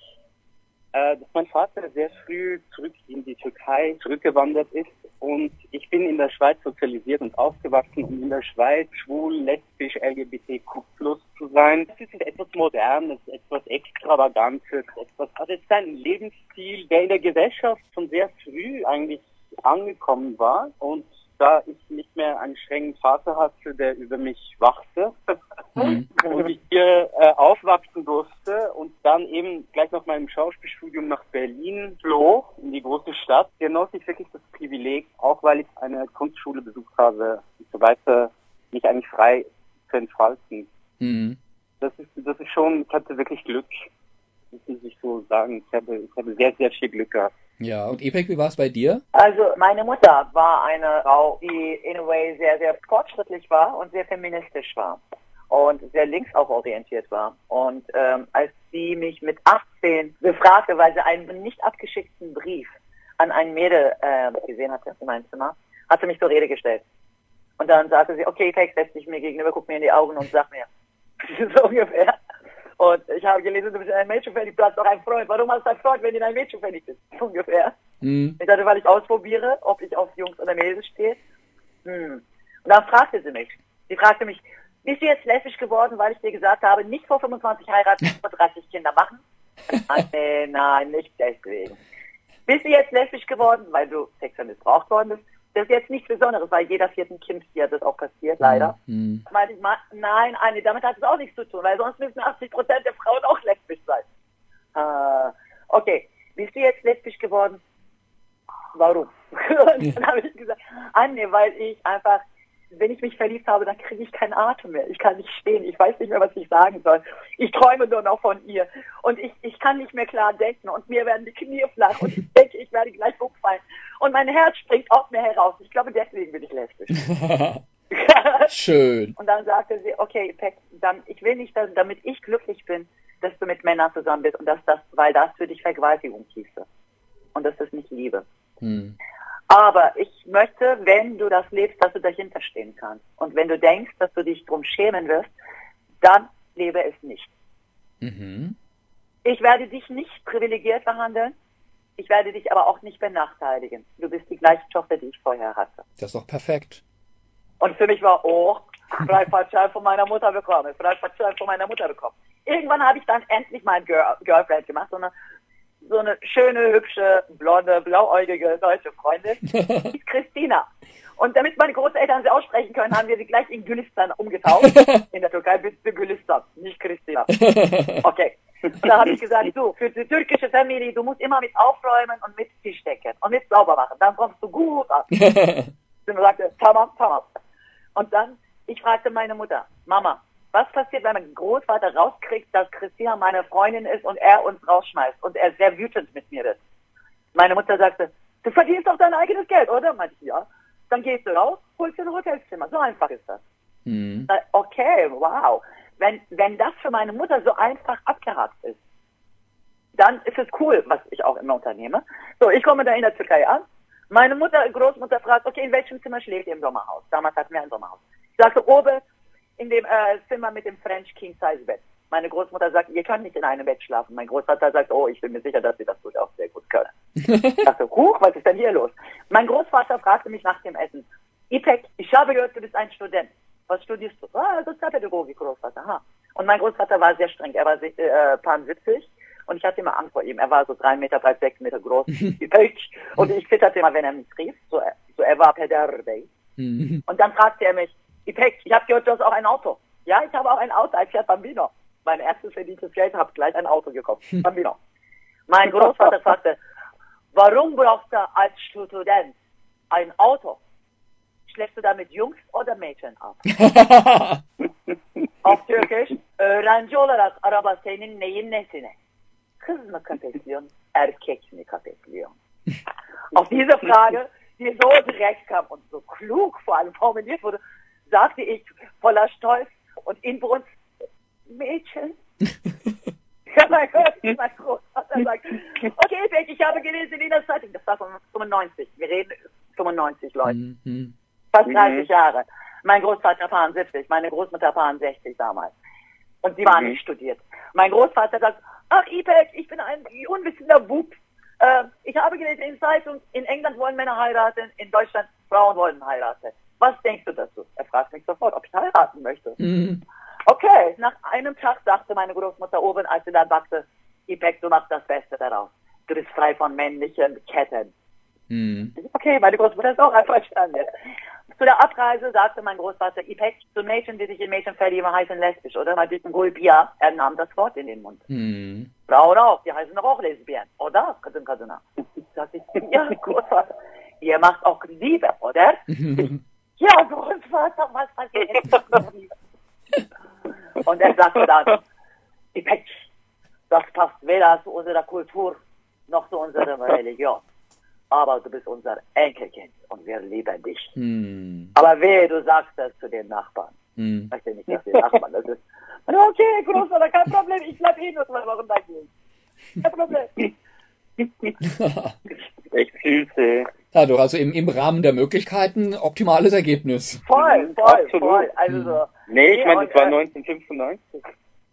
Speaker 3: äh, dass mein Vater sehr früh zurück in die Türkei zurückgewandert ist und ich bin in der Schweiz sozialisiert und aufgewachsen und in der Schweiz schwul, lesbisch, LGBTQ plus zu sein. Das ist etwas Modernes, etwas Extravagantes, etwas, also es ist ein Lebensstil, der in der Gesellschaft schon sehr früh eigentlich angekommen war und da ich nicht mehr einen strengen Vater hatte, der über mich wachte mhm. und ich hier äh, aufwachsen durfte und dann eben gleich nach meinem Schauspielstudium nach Berlin floh, in die große Stadt, genoss ich wirklich das Privileg, auch weil ich eine Kunstschule besucht habe und so weiter, mich eigentlich frei zu entfalten. Mhm. Das ist, das ist schon, ich hatte wirklich Glück, das muss ich so sagen. Ich habe, ich habe sehr, sehr viel Glück gehabt.
Speaker 1: Ja, und Epek, wie war es bei dir?
Speaker 4: Also meine Mutter war eine Frau, die in a way sehr, sehr fortschrittlich war und sehr feministisch war und sehr links auch orientiert war. Und ähm, als sie mich mit 18 befragte, weil sie einen nicht abgeschickten Brief an ein Mädel äh, gesehen hatte in meinem Zimmer, hat sie mich zur Rede gestellt. Und dann sagte sie, okay, Epek, setz dich mir gegenüber, guck mir in die Augen und sag mir, so ungefähr. Und ich habe gelesen, du bist in ein Mädchen verliebt, du hast doch einen Freund. Warum hast du einen Freund, wenn du in ein Mädchen verliebt bist? Ungefähr. Mhm. Ich dachte, weil ich ausprobiere, ob ich auf Jungs oder Mädels stehe. Hm. Und dann fragte sie mich. Sie fragte mich, bist du jetzt lesbisch geworden, weil ich dir gesagt habe, nicht vor 25 heiraten, vor 30 Kinder machen? nein, nein, nicht deswegen. Bist du jetzt lesbisch geworden, weil du sexuell missbraucht worden bist? Das ist jetzt nichts Besonderes, weil jeder vierten Kind hier das auch passiert, leider. Mhm. Meine ich, nein, Anne, damit hat es auch nichts zu tun, weil sonst müssen 80 Prozent der Frauen auch lesbisch sein. Äh, okay, bist du jetzt lesbisch geworden? Warum? Und dann habe ich gesagt, Anne, weil ich einfach wenn ich mich verliebt habe, dann kriege ich keinen Atem mehr. Ich kann nicht stehen. Ich weiß nicht mehr, was ich sagen soll. Ich träume nur noch von ihr. Und ich, ich kann nicht mehr klar denken. Und mir werden die Knie flach. Und ich denke, ich werde gleich umfallen. Und mein Herz springt aus mir heraus. Ich glaube, deswegen bin ich lesbisch.
Speaker 1: Schön.
Speaker 4: Und dann sagte sie, okay, Peck, dann, ich will nicht, dass, damit ich glücklich bin, dass du mit Männern zusammen bist. Und dass das, weil das für dich Vergewaltigung hieße. Und das ist nicht Liebe. Hm. Aber ich möchte, wenn du das lebst, dass du dahinter stehen kannst. Und wenn du denkst, dass du dich drum schämen wirst, dann lebe es nicht. Mhm. Ich werde dich nicht privilegiert behandeln. Ich werde dich aber auch nicht benachteiligen. Du bist die gleiche Tochter, die ich vorher hatte.
Speaker 1: Das ist doch perfekt.
Speaker 4: Und für mich war, oh, Freifahrtschein von meiner Mutter bekommen, Freifahrtschein von meiner Mutter bekommen. Irgendwann habe ich dann endlich mein Girl Girlfriend gemacht, so eine so eine schöne, hübsche, blonde, blauäugige deutsche Freundin, die ist Christina. Und damit meine Großeltern sie aussprechen können, haben wir sie gleich in Gülistan umgetaucht. In der Türkei bist du Gülistan, nicht Christina. Okay. Und da habe ich gesagt, so, für die türkische Familie, du musst immer mit aufräumen und mit Tisch decken und mit sauber machen. Dann kommst du gut an. und sagte, tamam, tamam. Und dann, ich fragte meine Mutter, Mama, was passiert, wenn mein Großvater rauskriegt, dass Christina meine Freundin ist und er uns rausschmeißt und er sehr wütend mit mir ist? Meine Mutter sagte, du verdienst doch dein eigenes Geld, oder? Meinte ich, ja. Dann gehst du raus, holst dir ein Hotelzimmer. So einfach ist das. Mhm. Okay, wow. Wenn, wenn das für meine Mutter so einfach abgehakt ist, dann ist es cool, was ich auch immer unternehme. So, ich komme da in der Türkei an. Meine Mutter, Großmutter fragt, okay, in welchem Zimmer schläft ihr im Sommerhaus? Damals hatten wir ein Sommerhaus. Ich sagte, oben in dem äh, Zimmer mit dem French King Size Bett. Meine Großmutter sagt, ihr könnt nicht in einem Bett schlafen. Mein Großvater sagt, oh, ich bin mir sicher, dass sie das durchaus sehr gut können. ich dachte, huch, was ist denn hier los? Mein Großvater fragte mich nach dem Essen. Ipek, ich habe gehört, du bist ein Student. Was studierst du? Ah, Sozialpädagogik, Großvater. Ha. Und mein Großvater war sehr streng. Er war äh, paar 70 und ich hatte immer Angst vor ihm. Er war so drei Meter breit, sechs Meter groß. und ich zitterte immer, wenn er mich rief. So, so er war Pederbey. Mhm. und dann fragte er mich, Gepäck. Ich habe gehört, du hast auch ein Auto. Ja, ich habe auch ein Auto, ein Fiat Bambino. Mein erstes verdientes Geld, habe gleich ein Auto gekauft. Hm. Bambino. Mein Großvater sagte, warum brauchst du als Student ein Auto? Schläfst du damit Jungs oder Mädchen ab? Auf Türkisch, öğrenci olarak araba senin neyin nesine? Kız mı köpekliyorsun, erkek mi köpekliyorsun? Auf diese Frage, die so direkt kam und so klug vor allem formuliert wurde, sagte ich voller Stolz und Inbrunst, Mädchen. ja, mein Gott, mein Großvater sagt, okay, Beck, ich habe gelesen in der Zeitung, das war 95, wir reden 95 Leute,
Speaker 1: Mhm.
Speaker 4: fast 30 Jahre. Mein Großvater paar 70, meine Großmutter paar 60 damals. Und sie waren
Speaker 3: Mhm.
Speaker 4: nicht studiert. Mein Großvater sagt, ach Ipek, ich bin ein unwissender Bub. Äh, ich habe gelesen in der Zeitung, in England wollen Männer heiraten, in Deutschland Frauen wollen heiraten. Was denkst du dazu? Er fragt mich sofort, ob ich heiraten möchte.
Speaker 1: Mhm.
Speaker 4: Okay, nach einem Tag sagte meine Großmutter oben, als sie dann sagte, Ipek, du machst das Beste daraus. Du bist frei von männlichen Ketten.
Speaker 1: Mhm.
Speaker 4: Okay, meine Großmutter ist auch einverstanden. Zu der Abreise sagte mein Großvater, Ipek, zu Mädchen, die sich in Mädchen verlieben, heißen lesbisch, oder? Mal diesen Gulbia, er nahm das Wort in den Mund.
Speaker 1: Mhm.
Speaker 4: Frauen auch, die heißen doch auch Lesbien, oder? Kadın kadına. Sagte ich, ja, Großvater, ihr macht auch Liebe, oder? Ja, Großvater, was passiert? Und er sagte dann, Ipek, das passt weder zu unserer Kultur noch zu unserer Religion. Aber du bist unser Enkelkind und wir lieben dich.
Speaker 1: Mhm.
Speaker 4: Aber wehe, du sagst das zu den Nachbarn.
Speaker 1: Mhm.
Speaker 4: Ich möchte nicht, dass die Nachbarn das ist. Okay, Großvater, kein Problem, ich bleib eh nur zwei Wochen bei dir. Kein Problem.
Speaker 3: Echt süß,
Speaker 1: doch, also im, im Rahmen der Möglichkeiten optimales Ergebnis.
Speaker 4: Voll, voll,
Speaker 3: Absolut.
Speaker 4: voll. Also so.
Speaker 3: Nee, ich meine, das war
Speaker 4: äh,
Speaker 3: 1995.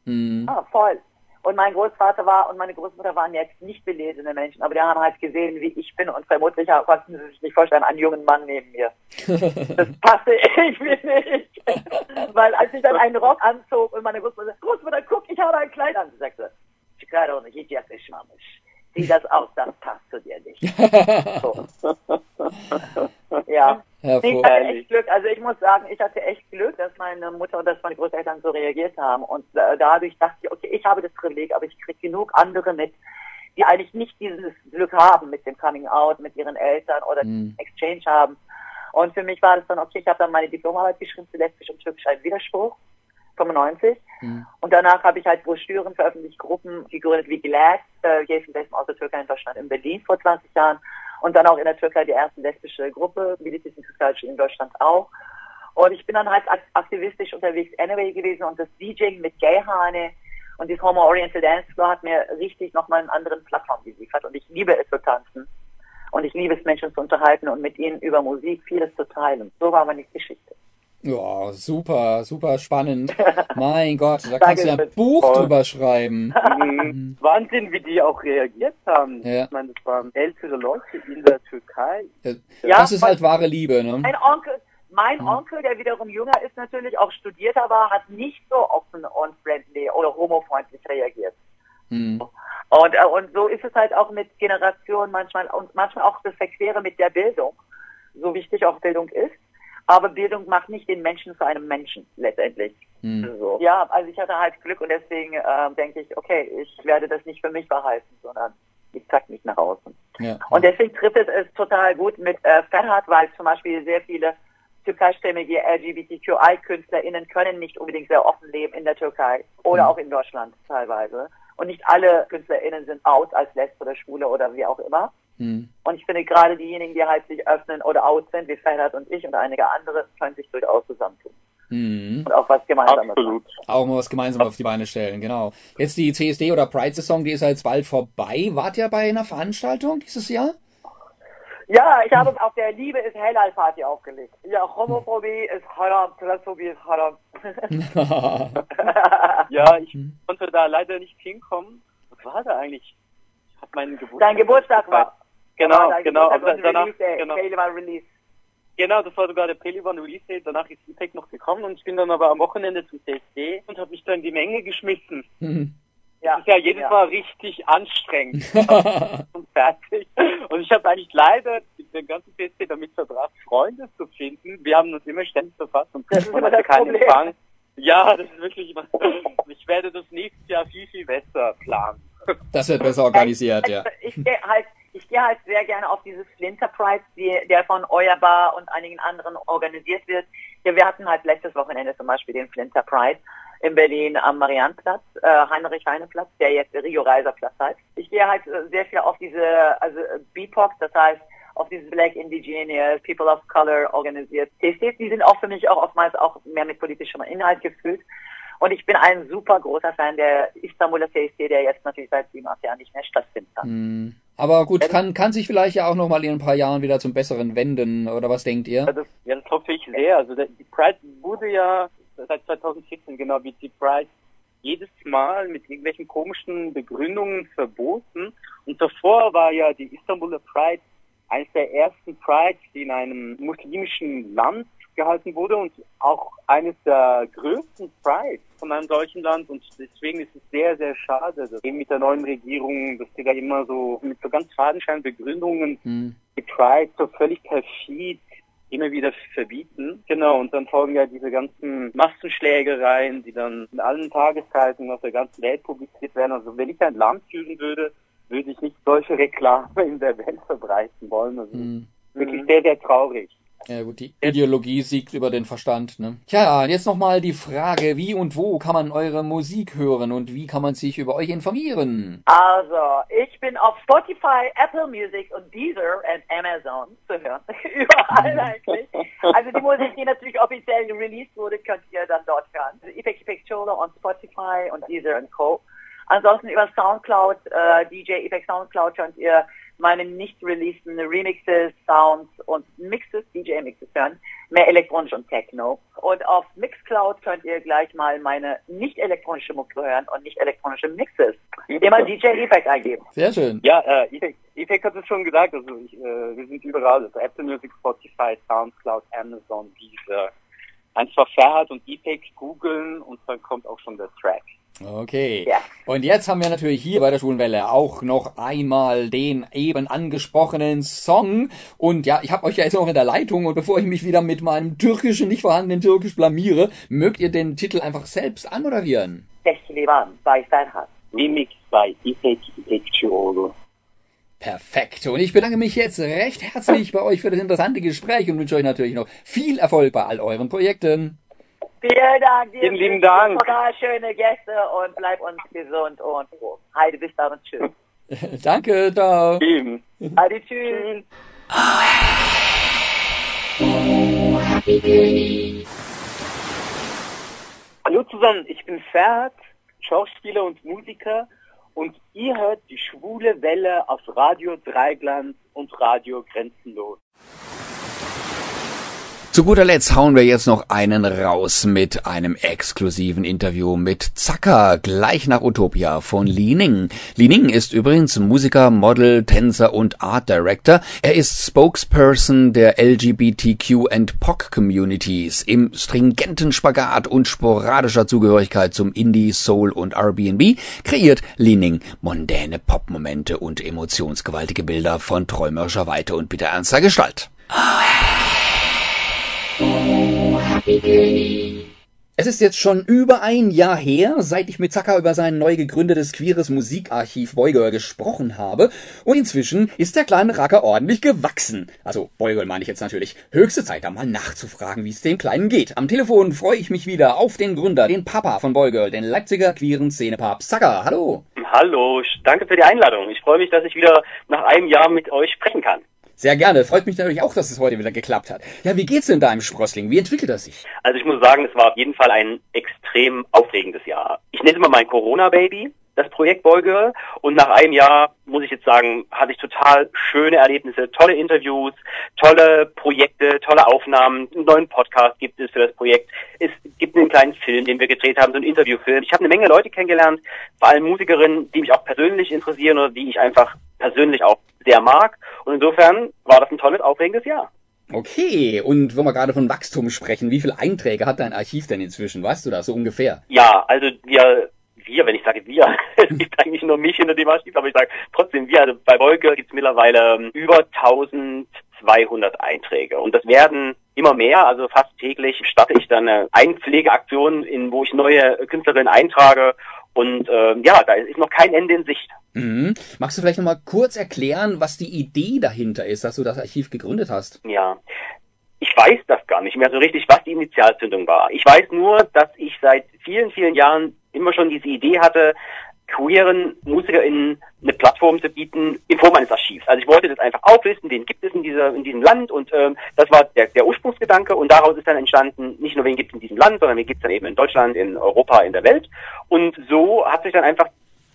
Speaker 1: Mhm.
Speaker 4: Ah, voll. Und mein Großvater war und meine Großmutter waren jetzt nicht belesene Menschen, aber die haben halt gesehen, wie ich bin und vermutlich auch- konnten sie sich nicht vorstellen, einen jungen Mann neben mir. Das passte irgendwie nicht. Weil als ich dann einen Rock anzog und meine Großmutter sagte, Großmutter, guck, ich habe ein Kleid an. Sie sagte, Chicago, hiç yakışmamış. Sieh das aus, das passt zu dir nicht. So. Ja. Ich hatte echt Glück. Also ich muss sagen, ich hatte echt Glück, dass meine Mutter und dass meine Großeltern so reagiert haben. Und äh, dadurch dachte ich, okay, ich habe das Privileg, aber ich kriege genug andere mit, die eigentlich nicht dieses Glück haben mit dem Coming Out, mit ihren Eltern oder
Speaker 1: Mhm.
Speaker 4: Exchange haben. Und für mich war das dann, okay, ich habe dann meine Diplomarbeit geschrieben zu Lesbisch und Türkisch ein Widerspruch, 95.
Speaker 1: Mhm.
Speaker 4: Und danach habe ich halt Broschüren veröffentlicht, Gruppen gegründet wie GLAD, äh, and Lesben aus der Türkei in Deutschland in Berlin vor 20 Jahren. Und dann auch in der Türkei die erste lesbische Gruppe, Interculture in Deutschland auch. Und ich bin dann halt ak- aktivistisch unterwegs anyway gewesen und das DJing mit Gayhane und das Homo Oriental Dance Floor hat mir richtig nochmal einen anderen Plattform geliefert und ich liebe es zu tanzen. Und ich liebe es, Menschen zu unterhalten und mit ihnen über Musik vieles zu teilen. So war meine Geschichte.
Speaker 1: Ja, super, super spannend. Mein Gott, da kannst du ja ein Buch
Speaker 3: voll.
Speaker 1: drüber schreiben.
Speaker 3: Mhm. Wahnsinn, wie die auch reagiert haben.
Speaker 1: Ja.
Speaker 3: Ich meine, das waren ältere Leute in der Türkei.
Speaker 4: Ja,
Speaker 1: Das ist halt wahre Liebe, ne?
Speaker 4: Mein Onkel, mein Onkel, der wiederum jünger ist, natürlich auch studierter war, hat nicht so offen und friendly oder homofreundlich reagiert.
Speaker 1: Hm.
Speaker 4: Und, äh, und so ist es halt auch mit Generationen manchmal und manchmal auch das Verquere mit der Bildung, so wichtig auch Bildung ist. Aber Bildung macht nicht den Menschen zu einem Menschen letztendlich.
Speaker 1: Hm.
Speaker 4: So. Ja, also ich hatte halt Glück und deswegen äh, denke ich, okay, ich werde das nicht für mich behalten, sondern ich zeig mich nach außen.
Speaker 1: Ja.
Speaker 4: Und deswegen trifft es es total gut mit äh, Ferhat, weil zum Beispiel sehr viele türkeistämmige LGBTQI-KünstlerInnen können nicht unbedingt sehr offen leben in der Türkei oder
Speaker 1: Mhm.
Speaker 4: auch in Deutschland teilweise. Und nicht alle KünstlerInnen sind out als Lesbe oder Schwule oder wie auch immer.
Speaker 1: Hm.
Speaker 4: Und ich finde gerade diejenigen, die halt sich öffnen oder out sind, wie Ferhat und ich und einige andere, können sich durchaus zusammentun
Speaker 1: Hm.
Speaker 4: und auch was Gemeinsames
Speaker 3: Absolut.
Speaker 1: Auch mal was gemeinsam auf die Beine stellen, genau. Jetzt die CSD oder Pride-Saison, die ist ja jetzt bald vorbei. Wart ihr bei einer Veranstaltung dieses Jahr?
Speaker 4: Ja, ich habe auf der Liebe ist Hellal Party aufgelegt. Ja, Homophobie ist Haram, Transphobie ist Haram.
Speaker 3: Ja, ich konnte da leider nicht hinkommen. Was war da eigentlich? Ich habe meinen Geburtstag.
Speaker 4: Dein Geburtstag war.
Speaker 3: Genau,
Speaker 4: dein
Speaker 3: genau.
Speaker 4: Und
Speaker 3: danach,
Speaker 4: Release Day.
Speaker 3: genau.
Speaker 4: Pelivan Release.
Speaker 3: Genau, das war sogar der Pelivan Release Day. Danach ist IPEC noch gekommen und ich bin dann aber am Wochenende zum CSD und habe mich dann in die Menge geschmissen.
Speaker 1: Hm.
Speaker 4: Ja,
Speaker 3: Das ist ja jedes
Speaker 4: ja.
Speaker 3: Mal richtig anstrengend und fertig. Und ich habe eigentlich leider den ganzen CSD damit verbracht, Freunde zu finden. Wir haben uns immer ständig verfasst und
Speaker 4: Das
Speaker 3: man hatte keinen. Empfang. Ja, das ist wirklich immer. Ich werde das nächstes Jahr viel, viel besser planen.
Speaker 1: Das wird besser organisiert, ja.
Speaker 4: Ich gehe halt, ich gehe halt sehr gerne auf dieses Flinter Pride, die, der von Euerbar und einigen anderen organisiert wird. Ja, wir hatten halt letztes Wochenende zum Beispiel den Flinter Pride. in Berlin am Mariannplatz, äh, Heinrich-Heine-Platz, der jetzt Rio-Reiser-Platz heißt. Ich gehe halt äh, sehr viel auf diese, also BIPOC, das heißt auf diese Black Indigenous, People of Color organisiert TCs. Die sind auch für mich auch oftmals auch mehr mit politischem Inhalt gefüllt. Und ich bin ein super großer Fan der Istanbuler CSD, der jetzt natürlich seit sieben, acht Jahren nicht mehr stattfinden kann.
Speaker 1: Mm. Aber gut, kann, kann sich vielleicht ja auch noch mal in ein paar Jahren wieder zum Besseren wenden, oder was denkt ihr?
Speaker 3: Ja, das, ja, das hoffe ich sehr. Also die Pride wurde ja seit 2014 genau wie die Pride jedes Mal mit irgendwelchen komischen Begründungen verboten. Und davor war ja die Istanbuler Pride eines der ersten Prides, die in einem muslimischen Land gehalten wurde und auch eines der größten Prides von einem solchen Land. Und deswegen ist es sehr, sehr schade, dass eben mit der neuen Regierung, dass die da immer so mit so ganz fadenscheinen Begründungen hm. die Pride so völlig perfid immer wieder verbieten. Genau, und dann folgen ja diese ganzen Massenschlägereien, die dann in allen Tageszeitungen auf der ganzen Welt publiziert werden. Also wenn ich ein Land fühlen würde, würde ich nicht solche Reklame in der Welt verbreiten wollen. Also mhm. wirklich sehr, sehr traurig.
Speaker 1: Ja gut, die Ideologie siegt über den Verstand. Ne? Tja, jetzt nochmal die Frage, wie und wo kann man eure Musik hören und wie kann man sich über euch informieren?
Speaker 4: Also, ich bin auf Spotify, Apple Music und Deezer und Amazon zu hören. Überall mhm. eigentlich. Also die Musik, die natürlich offiziell released wurde, könnt ihr dann dort hören. Also Effect Picture on Spotify und Deezer und Co. Ansonsten über Soundcloud, äh, DJ Effect Soundcloud könnt ihr meine nicht releaseden Remixes, Sounds und Mixes, DJ-Mixes hören. Mehr elektronisch und Techno. Und auf Mixcloud könnt ihr gleich mal meine nicht elektronische Mucke hören und nicht elektronische Mixes. Immer DJ Effect eingeben.
Speaker 1: Sehr schön.
Speaker 3: Ja, äh, Effect, Effect hat es schon gesagt. Also ich, äh, wir sind überall. Also Apple Music, Spotify, Soundcloud, Amazon, Deezer. Einfach Ferhat und Effect googeln und dann kommt auch schon der Track.
Speaker 1: Okay. Ja. Und jetzt haben wir natürlich hier bei der Schwulenwelle auch noch einmal den eben angesprochenen Song. Und ja, ich habe euch ja jetzt noch in der Leitung und bevor ich mich wieder mit meinem türkischen, nicht vorhandenen Türkisch blamiere, mögt ihr den Titel einfach selbst anmoderieren?
Speaker 4: Tesliman bei Ferhat.
Speaker 3: Remix bei İpek İpekçioğlu.
Speaker 1: Perfekt. Und ich bedanke mich jetzt recht herzlich bei euch für das interessante Gespräch und wünsche euch natürlich noch viel Erfolg bei all euren Projekten.
Speaker 4: Vielen Dank.
Speaker 3: Vielen lieben Dank.
Speaker 4: Total schöne Gäste und bleib uns gesund und froh. Heide, bis dann und tschüss.
Speaker 1: Danke, ciao.
Speaker 3: Eben.
Speaker 4: Heide, tschüss.
Speaker 3: Hallo zusammen, ich bin Ferhat, Schauspieler und Musiker und ihr hört die schwule Welle auf Radio Dreigland und Radio Grenzenlos.
Speaker 1: Zu guter Letzt hauen wir jetzt noch einen raus mit einem exklusiven Interview mit Zacker, gleich nach Utopia von Li Ning. Li Ning ist übrigens Musiker, Model, Tänzer und Art Director. Er ist Spokesperson der LGBTQ and POC Communities. Im stringenten Spagat und sporadischer Zugehörigkeit zum Indie, Soul und R&B kreiert Li Ning mondäne Popmomente und emotionsgewaltige Bilder von träumerischer Weite und bitterernster Gestalt. Oh, hey. Es ist jetzt schon über ein Jahr her, seit ich mit Zacker über sein neu gegründetes queeres Musikarchiv Boygirl gesprochen habe und inzwischen ist der kleine Racker ordentlich gewachsen. Also Boygirl meine ich jetzt natürlich. Höchste Zeit, da mal nachzufragen, wie es dem Kleinen geht. Am Telefon freue ich mich wieder auf den Gründer, den Papa von Boygirl, den Leipziger queeren Szenepapst Zacker. Hallo.
Speaker 5: Hallo, danke für die Einladung. Ich freue mich, dass ich wieder nach einem Jahr mit euch sprechen kann.
Speaker 1: Sehr gerne. Freut mich natürlich auch, dass es heute wieder geklappt hat. Ja, wie geht's denn da im Sprossling? Wie entwickelt das sich?
Speaker 5: Also ich muss sagen, es war auf jeden Fall ein extrem aufregendes Jahr. Ich nenne es mal mein Corona-Baby, das Projekt Boygirl. Und nach einem Jahr, muss ich jetzt sagen, hatte ich total schöne Erlebnisse, tolle Interviews, tolle Projekte, tolle Aufnahmen. Einen neuen Podcast gibt es für das Projekt. Es gibt einen kleinen Film, den wir gedreht haben, so einen Interviewfilm. Ich habe eine Menge Leute kennengelernt, vor allem Musikerinnen, die mich auch persönlich interessieren oder die ich einfach persönlich auch sehr mag. Und insofern war das ein tolles, aufregendes Jahr.
Speaker 1: Okay, und wenn wir gerade von Wachstum sprechen, wie viele Einträge hat dein Archiv denn inzwischen? Weißt du das so ungefähr?
Speaker 5: Ja, also wir, wir, wenn ich sage wir, es gibt eigentlich nur mich hinter dem Archiv, aber ich sage trotzdem wir, also bei Wolke gibt es mittlerweile ähm, über 1200 Einträge und das werden immer mehr, also fast täglich starte ich dann eine Einpflegeaktion, in wo ich neue Künstlerinnen eintrage und ähm, ja, da ist noch kein Ende in Sicht.
Speaker 1: Mhm. Magst du vielleicht noch mal kurz erklären, was die Idee dahinter ist, dass du das Archiv gegründet hast?
Speaker 5: Ja. Ich weiß das gar nicht mehr so richtig, was die Initialzündung war. Ich weiß nur, dass ich seit vielen, vielen Jahren immer schon diese Idee hatte, queeren MusikerInnen eine Plattform zu bieten in Form eines Archivs. Also ich wollte das einfach auflisten, wen gibt es in, dieser, in diesem Land und ähm, das war der, der Ursprungsgedanke und daraus ist dann entstanden, nicht nur wen gibt es in diesem Land, sondern wen gibt es dann eben in Deutschland, in Europa, in der Welt. Und so hat sich dann einfach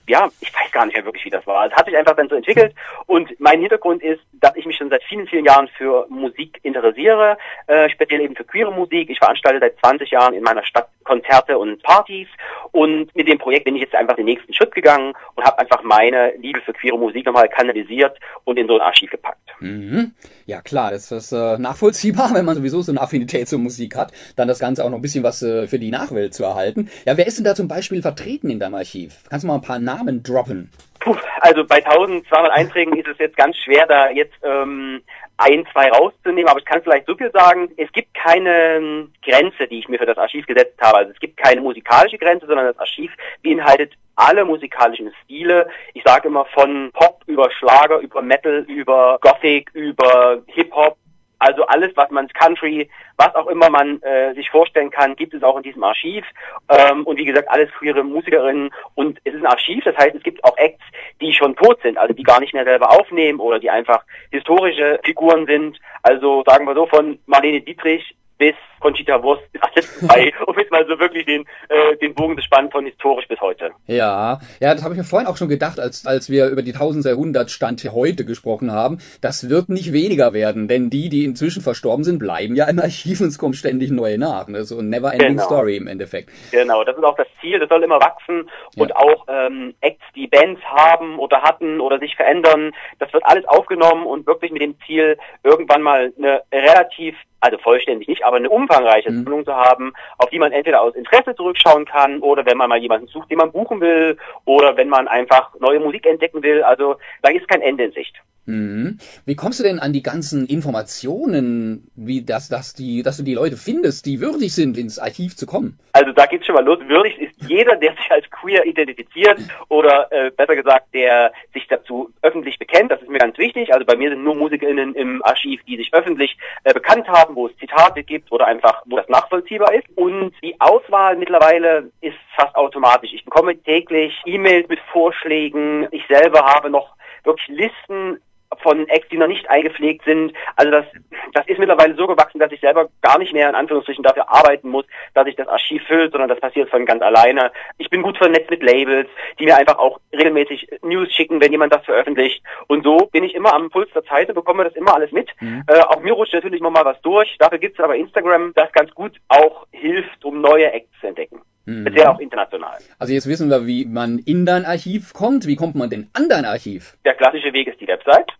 Speaker 5: ja, ich weiß gar nicht mehr wirklich, wie das war. Es hat sich einfach dann so entwickelt und mein Hintergrund ist, dass ich mich schon seit vielen, vielen Jahren für Musik interessiere, äh, speziell eben für queere Musik. Ich veranstalte seit 20 Jahren in meiner Stadt Konzerte und Partys und mit dem Projekt bin ich jetzt einfach den nächsten Schritt gegangen und habe einfach meine Liebe für queere Musik nochmal kanalisiert und in so ein Archiv gepackt.
Speaker 1: Mhm. Ja klar, das ist äh, nachvollziehbar, wenn man sowieso so eine Affinität zur Musik hat, dann das Ganze auch noch ein bisschen was äh, für die Nachwelt zu erhalten. Ja, wer ist denn da zum Beispiel vertreten in deinem Archiv? Kannst du mal ein paar Namen droppen?
Speaker 5: Puh, also bei 1200 Einträgen ist es jetzt ganz schwer, da jetzt ähm, ein, zwei rauszunehmen, aber ich kann vielleicht so viel sagen, es gibt keine ähm, Grenze, die ich mir für das Archiv gesetzt habe. Also es gibt keine musikalische Grenze, sondern das Archiv beinhaltet alle musikalischen Stile. Ich sage immer von Pop über Schlager, über Metal, über Gothic, über Hip-Hop, also alles, was man Country, was auch immer man äh, sich vorstellen kann, gibt es auch in diesem Archiv. Ähm, und wie gesagt, alles queere Musikerinnen. Und es ist ein Archiv, das heißt, es gibt auch Acts, die schon tot sind, also die gar nicht mehr selber aufnehmen oder die einfach historische Figuren sind. Also sagen wir so von Marlene Dietrich bis Conchita Wurst ist alles dabei, um jetzt mal so wirklich den, äh, den Bogen zu spannen von historisch bis heute.
Speaker 1: Ja, ja, das habe ich mir vorhin auch schon gedacht, als, als wir über die 1000 Jahrhundertstand heute gesprochen haben. Das wird nicht weniger werden, denn die, die inzwischen verstorben sind, bleiben ja im Archiv und es kommen ständig neue nach. Ne? So ein never-ending genau. Story im Endeffekt.
Speaker 5: Genau, das ist auch das Ziel, das soll immer wachsen und ja. auch ähm, Acts, die Bands haben oder hatten oder sich verändern, das wird alles aufgenommen und wirklich mit dem Ziel, irgendwann mal eine relativ also vollständig nicht, aber eine umfangreiche mhm. Sammlung zu haben, auf die man entweder aus Interesse zurückschauen kann oder wenn man mal jemanden sucht, den man buchen will oder wenn man einfach neue Musik entdecken will. Also da ist kein Ende in Sicht.
Speaker 1: Mhm. Wie kommst du denn an die ganzen Informationen, wie das, dass die, dass du die Leute findest, die würdig sind, ins Archiv zu kommen?
Speaker 5: Also da geht's schon mal los. Würdig ist jeder, der sich als queer identifiziert oder äh, besser gesagt, der sich dazu öffentlich bekennt. Das ist mir ganz wichtig. Also bei mir sind nur MusikerInnen im Archiv, die sich öffentlich äh, bekannt haben, wo es Zitate gibt oder einfach, wo das nachvollziehbar ist. Und die Auswahl mittlerweile ist fast automatisch. Ich bekomme täglich E-Mails mit Vorschlägen. Ich selber habe noch wirklich Listen von Acts, die noch nicht eingepflegt sind. Also das, das ist mittlerweile so gewachsen, dass ich selber gar nicht mehr in Anführungsstrichen dafür arbeiten muss, dass ich das Archiv füllt, sondern das passiert von ganz alleine. Ich bin gut vernetzt mit Labels, die mir einfach auch regelmäßig News schicken, wenn jemand das veröffentlicht. Und so bin ich immer am Puls der Zeit und bekomme das immer alles mit. Mhm. Äh, auch mir rutscht natürlich immer mal was durch. Dafür gibt es aber Instagram, das ganz gut auch hilft, um neue Acts zu entdecken. Mhm. Sehr auch international.
Speaker 1: Also jetzt wissen wir, wie man in dein Archiv kommt. Wie kommt man denn an dein Archiv?
Speaker 5: Der klassische Weg ist die Website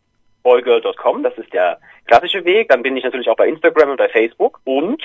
Speaker 5: boygirl.com, das ist der klassische Weg. Dann bin ich natürlich auch bei Instagram und bei Facebook und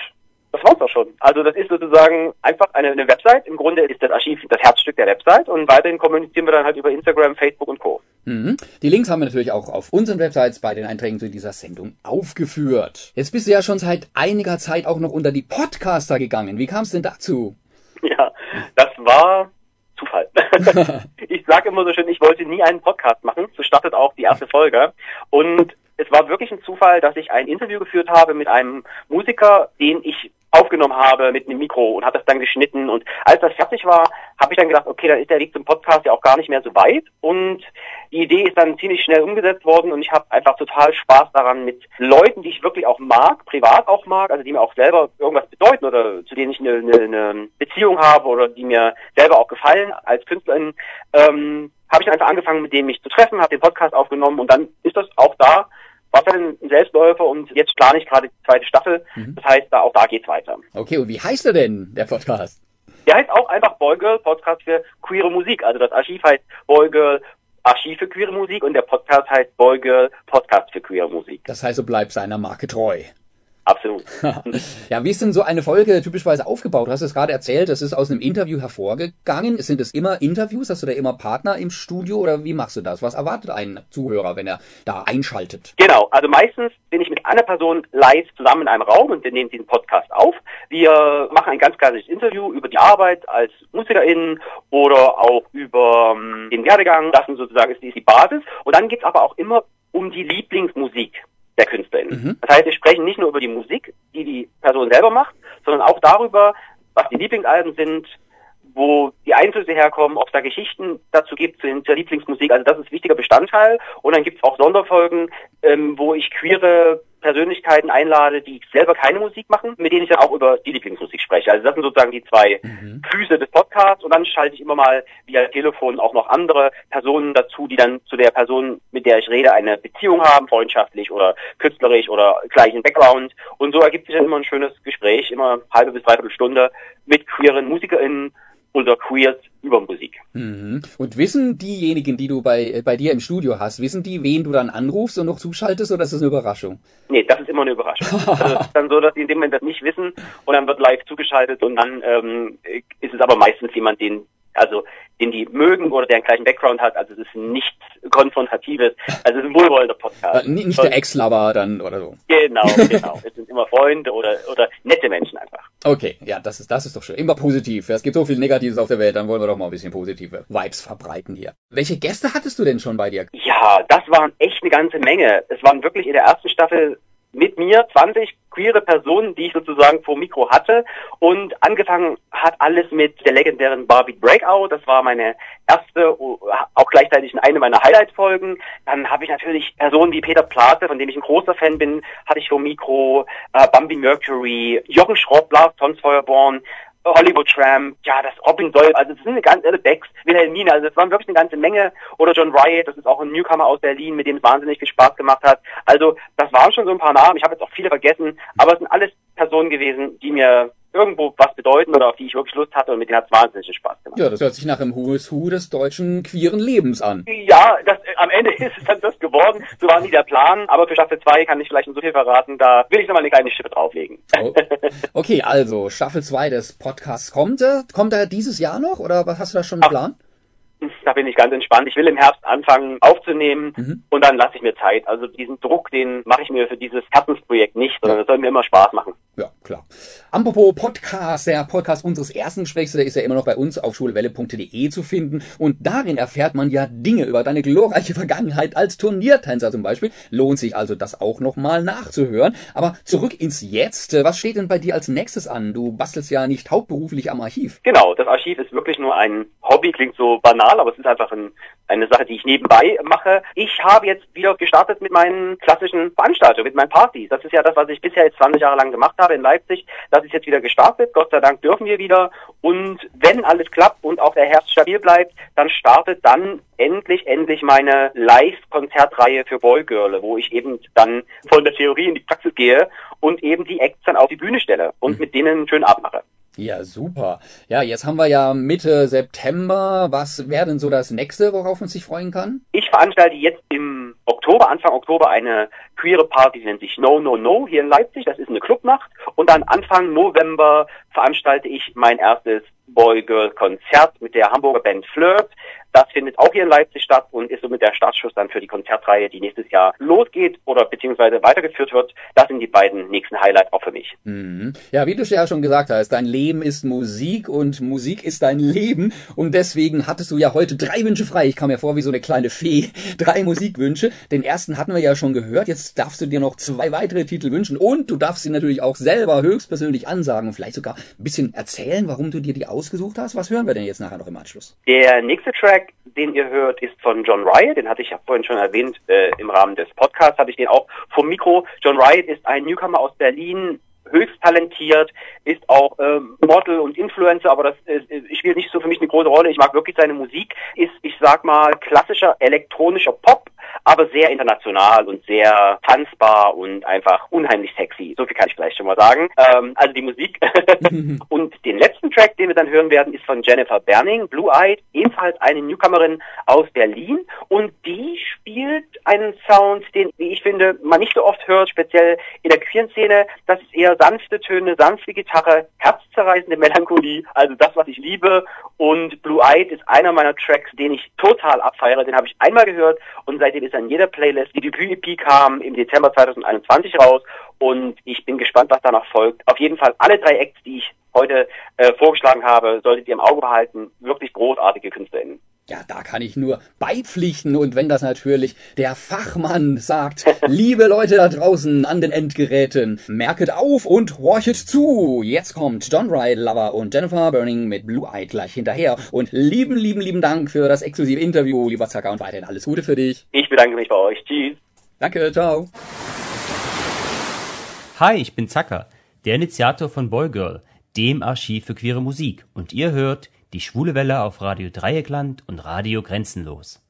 Speaker 5: das war's auch schon. Also das ist sozusagen einfach eine, eine Website. Im Grunde ist das Archiv das Herzstück der Website und weiterhin kommunizieren wir dann halt über Instagram, Facebook und Co.
Speaker 1: Mhm. Die Links haben wir natürlich auch auf unseren Websites bei den Einträgen zu dieser Sendung aufgeführt. Jetzt bist du ja schon seit einiger Zeit auch noch unter die Podcaster gegangen. Wie kam es denn dazu?
Speaker 5: Ja, das war Zufall. ich sage immer so schön, ich wollte nie einen Podcast machen. So startet auch die erste Folge. Und es war wirklich ein Zufall, dass ich ein Interview geführt habe mit einem Musiker, den ich aufgenommen habe mit einem Mikro und habe das dann geschnitten. Und als das fertig war, habe ich dann gedacht, okay, dann ist der Weg zum Podcast ja auch gar nicht mehr so weit. Und die Idee ist dann ziemlich schnell umgesetzt worden und ich habe einfach total Spaß daran, mit Leuten, die ich wirklich auch mag, privat auch mag, also die mir auch selber irgendwas bedeuten oder zu denen ich eine, eine, eine Beziehung habe oder die mir selber auch gefallen als Künstlerin, ähm, habe ich dann einfach angefangen, mit denen mich zu treffen, habe den Podcast aufgenommen und dann ist das auch da war dann ein Selbstläufer und jetzt plane ich gerade die zweite Staffel. Mhm. Das heißt, da, auch da geht's weiter.
Speaker 1: Okay, und wie heißt er denn, der Podcast?
Speaker 5: Der heißt auch einfach Boygirl, Podcast für queere Musik. Also das Archiv heißt Boygirl, Archiv für queere Musik und der Podcast heißt Boygirl, Podcast für queere Musik.
Speaker 1: Das heißt, du bleibst seiner Marke treu.
Speaker 5: Absolut.
Speaker 1: ja, wie ist denn so eine Folge typischerweise aufgebaut? Du hast es gerade erzählt, das ist aus einem Interview hervorgegangen. Sind es immer Interviews? Hast du da immer Partner im Studio oder wie machst du das? Was erwartet ein Zuhörer, wenn er da einschaltet?
Speaker 5: Genau, also meistens bin ich mit einer Person live zusammen in einem Raum und wir nehmen diesen Podcast auf. Wir machen ein ganz klassisches Interview über die Arbeit als Musikerin oder auch über ähm, den Werdegang. Das sozusagen ist die Basis. Und dann geht es aber auch immer um die Lieblingsmusik der KünstlerInnen. Mhm. Das heißt, wir sprechen nicht nur über die Musik, die die Person selber macht, sondern auch darüber, was die Lieblingsalben sind, wo die Einflüsse herkommen, ob es da Geschichten dazu gibt zu der Lieblingsmusik. Also das ist wichtiger Bestandteil. Und dann gibt es auch Sonderfolgen, ähm, wo ich queere Persönlichkeiten einlade, die selber keine Musik machen, mit denen ich dann auch über die Lieblingsmusik spreche. Also das sind sozusagen die zwei mhm. Füße des Podcasts und dann schalte ich immer mal via Telefon auch noch andere Personen dazu, die dann zu der Person, mit der ich rede, eine Beziehung haben, freundschaftlich oder künstlerisch oder gleichen Background. Und so ergibt sich dann immer ein schönes Gespräch, immer halbe bis dreiviertel Stunde mit queeren MusikerInnen unser Queers über Musik.
Speaker 1: Mhm. Und wissen diejenigen, die du bei, äh, bei dir im Studio hast, wissen die, wen du dann anrufst und noch zuschaltest oder ist das eine Überraschung?
Speaker 5: Nee, das ist immer eine Überraschung. also ist dann so, dass die in dem Moment das nicht wissen und dann wird live zugeschaltet und dann ähm, ist es aber meistens jemand, den also den die mögen oder der einen gleichen Background hat. Also es ist nichts Konfrontatives. Also es ist ein wohlwollender Podcast.
Speaker 1: Nicht der Ex-Lover dann oder so.
Speaker 5: Genau, genau. es sind immer Freunde oder, oder nette Menschen einfach.
Speaker 1: Okay, ja, das ist, das ist doch schön. Immer positiv. Es gibt so viel Negatives auf der Welt, dann wollen wir doch mal ein bisschen positive Vibes verbreiten hier. Welche Gäste hattest du denn schon bei dir?
Speaker 5: Ja, das waren echt eine ganze Menge. Es waren wirklich in der ersten Staffel mit mir 20 queere Personen, die ich sozusagen vor Mikro hatte. Und angefangen hat alles mit der legendären Barbie Breakout. Das war meine erste, auch gleichzeitig eine meiner Highlight-Folgen. Dann habe ich natürlich Personen wie Peter Plate, von dem ich ein großer Fan bin, hatte ich vor Mikro, äh, Bambi Mercury, Jochen Schropp, Lars Tonsfeuerborn, Hollywood Tramp, ja, das Robin Soll, also es sind eine ganze Menge Becks, Wilhelmine, also es waren wirklich eine ganze Menge. Oder John Riot, das ist auch ein Newcomer aus Berlin, mit dem es wahnsinnig viel Spaß gemacht hat. Also das waren schon so ein paar Namen, ich habe jetzt auch viele vergessen, aber es sind alles Personen gewesen, die mir irgendwo was bedeuten oder auf die ich wirklich Lust hatte und mit denen hat es wahnsinnig Spaß gemacht.
Speaker 1: Ja, das hört sich nach einem Who's Who des deutschen queeren Lebens an.
Speaker 5: Ja, das, äh, am Ende ist es dann das geworden. So war nie der Plan, aber für Staffel 2 kann ich vielleicht noch so viel verraten, da will ich nochmal eine kleine Schippe drauflegen.
Speaker 1: Oh. Okay, also Staffel 2 des Podcasts kommt. Kommt er dieses Jahr noch oder was hast du da schon einen Plan?
Speaker 5: Da bin ich ganz entspannt. Ich will im Herbst anfangen aufzunehmen mhm. und dann lasse ich mir Zeit. Also diesen Druck, den mache ich mir für dieses Herzensprojekt nicht, sondern es soll mir immer Spaß machen.
Speaker 1: Ja, klar. Apropos Podcast, der Podcast unseres ersten Gesprächs, der ist ja immer noch bei uns auf schulwelle.de zu finden. Und darin erfährt man ja Dinge über deine glorreiche Vergangenheit als Turniertänzer zum Beispiel. Lohnt sich also das auch nochmal nachzuhören. Aber zurück ins Jetzt. Was steht denn bei dir als nächstes an? Du bastelst ja nicht hauptberuflich am Archiv.
Speaker 5: Genau, das Archiv ist wirklich nur ein Hobby, klingt so banal, aber es ist einfach ein, eine Sache, die ich nebenbei mache. Ich habe jetzt wieder gestartet mit meinen klassischen Veranstaltungen, mit meinen Partys. Das ist ja das, was ich bisher jetzt 20 Jahre lang gemacht habe in Leipzig. Das ist jetzt wieder gestartet. Gott sei Dank dürfen wir wieder. Und wenn alles klappt und auch der Herbst stabil bleibt, dann startet dann endlich, endlich meine Live-Konzertreihe für Boygirl, wo ich eben dann von der Theorie in die Praxis gehe und eben die Acts dann auf die Bühne stelle und mhm. mit denen einen schönen Abend mache.
Speaker 1: Ja, super. Ja, jetzt haben wir ja Mitte September. Was wäre denn so das nächste, worauf man sich freuen kann?
Speaker 5: Ich veranstalte jetzt im Oktober, Anfang Oktober, eine queere Party, die nennt sich No No No hier in Leipzig. Das ist eine Clubnacht. Und dann Anfang November veranstalte ich mein erstes Boy-Girl-Konzert mit der Hamburger Band Flirt. Das findet auch hier in Leipzig statt und ist somit der Startschuss dann für die Konzertreihe, die nächstes Jahr losgeht oder beziehungsweise weitergeführt wird. Das sind die beiden nächsten Highlights auch für mich.
Speaker 1: Mhm. Ja, wie du ja schon gesagt hast, dein Leben ist Musik und Musik ist dein Leben und deswegen hattest du ja heute drei Wünsche frei. Ich kam mir vor wie so eine kleine Fee. Drei Musikwünsche. Den ersten hatten wir ja schon gehört. Jetzt darfst du dir noch zwei weitere Titel wünschen und du darfst sie natürlich auch selber höchstpersönlich ansagen und vielleicht sogar ein bisschen erzählen, warum du dir die ausgesucht hast. Was hören wir denn jetzt nachher noch im Anschluss?
Speaker 5: Der nächste Track den ihr hört, ist von John Riot. Den hatte ich ja vorhin schon erwähnt äh, im Rahmen des Podcasts, habe ich den auch vom Mikro. John Riot ist ein Newcomer aus Berlin, höchst talentiert, ist auch ähm, Model und Influencer, aber das äh, spielt nicht so für mich eine große Rolle. Ich mag wirklich seine Musik. Ist, ich sag mal, klassischer elektronischer Pop, aber sehr international und sehr tanzbar und einfach unheimlich sexy. So viel kann ich vielleicht schon mal sagen. Ähm, also die Musik. und den letzten Track, den wir dann hören werden, ist von Jennifer Berning, Blue Eyed, ebenfalls eine Newcomerin aus Berlin. Und die spielt einen Sound, den, wie ich finde, man nicht so oft hört, speziell in der queeren Szene. Das ist eher sanfte Töne, sanfte Gitarre, herzzerreißende Melancholie, also das, was ich liebe. Und Blue Eyed ist einer meiner Tracks, den ich total abfeiere. Den habe ich einmal gehört und seitdem ist in jeder Playlist. Die Debüt-EP kam im Dezember 2021 raus und ich bin gespannt, was danach folgt. Auf jeden Fall alle drei Acts, die ich heute äh, vorgeschlagen habe, solltet ihr im Auge behalten. Wirklich großartige KünstlerInnen.
Speaker 6: Ja, da kann ich nur beipflichten und wenn das natürlich der Fachmann sagt, liebe Leute da draußen an den Endgeräten, merket auf und horchet zu. Jetzt kommt John Wright, Lover und Jennifer Burning mit Blue Eye gleich hinterher und lieben, lieben, lieben Dank für das exklusive Interview, lieber Zacker und weiterhin alles Gute für dich.
Speaker 5: Ich bedanke mich bei euch. Tschüss.
Speaker 6: Danke, ciao.
Speaker 7: Hi, ich bin Zacker, der Initiator von Boygirl, dem Archiv für queere Musik und ihr hört die Schwule Welle auf Radio Dreieckland und Radio Grenzenlos.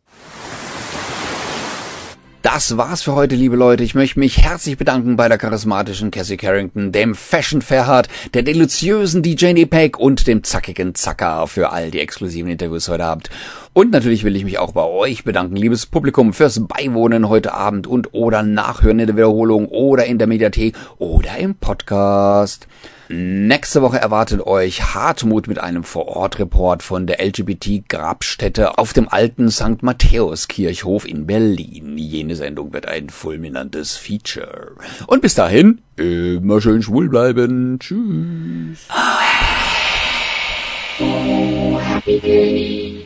Speaker 6: Das war's für heute, liebe Leute. Ich möchte mich herzlich bedanken bei der charismatischen Cassie Carrington, dem Fashion Ferhat, der deliziösen DJ Nepek und dem zackigen Zacker für all die exklusiven Interviews heute Abend. Und natürlich will ich mich auch bei euch bedanken, liebes Publikum, fürs Beiwohnen heute Abend und oder Nachhören in der Wiederholung oder in der Mediathek oder im Podcast. Nächste Woche erwartet euch Hartmut mit einem Vorortreport von der LGBT-Grabstätte auf dem alten St. Matthäus-Kirchhof in Berlin. Jene Sendung wird ein fulminantes Feature. Und bis dahin, immer schön schwul bleiben. Tschüss.
Speaker 8: Oh, happy day.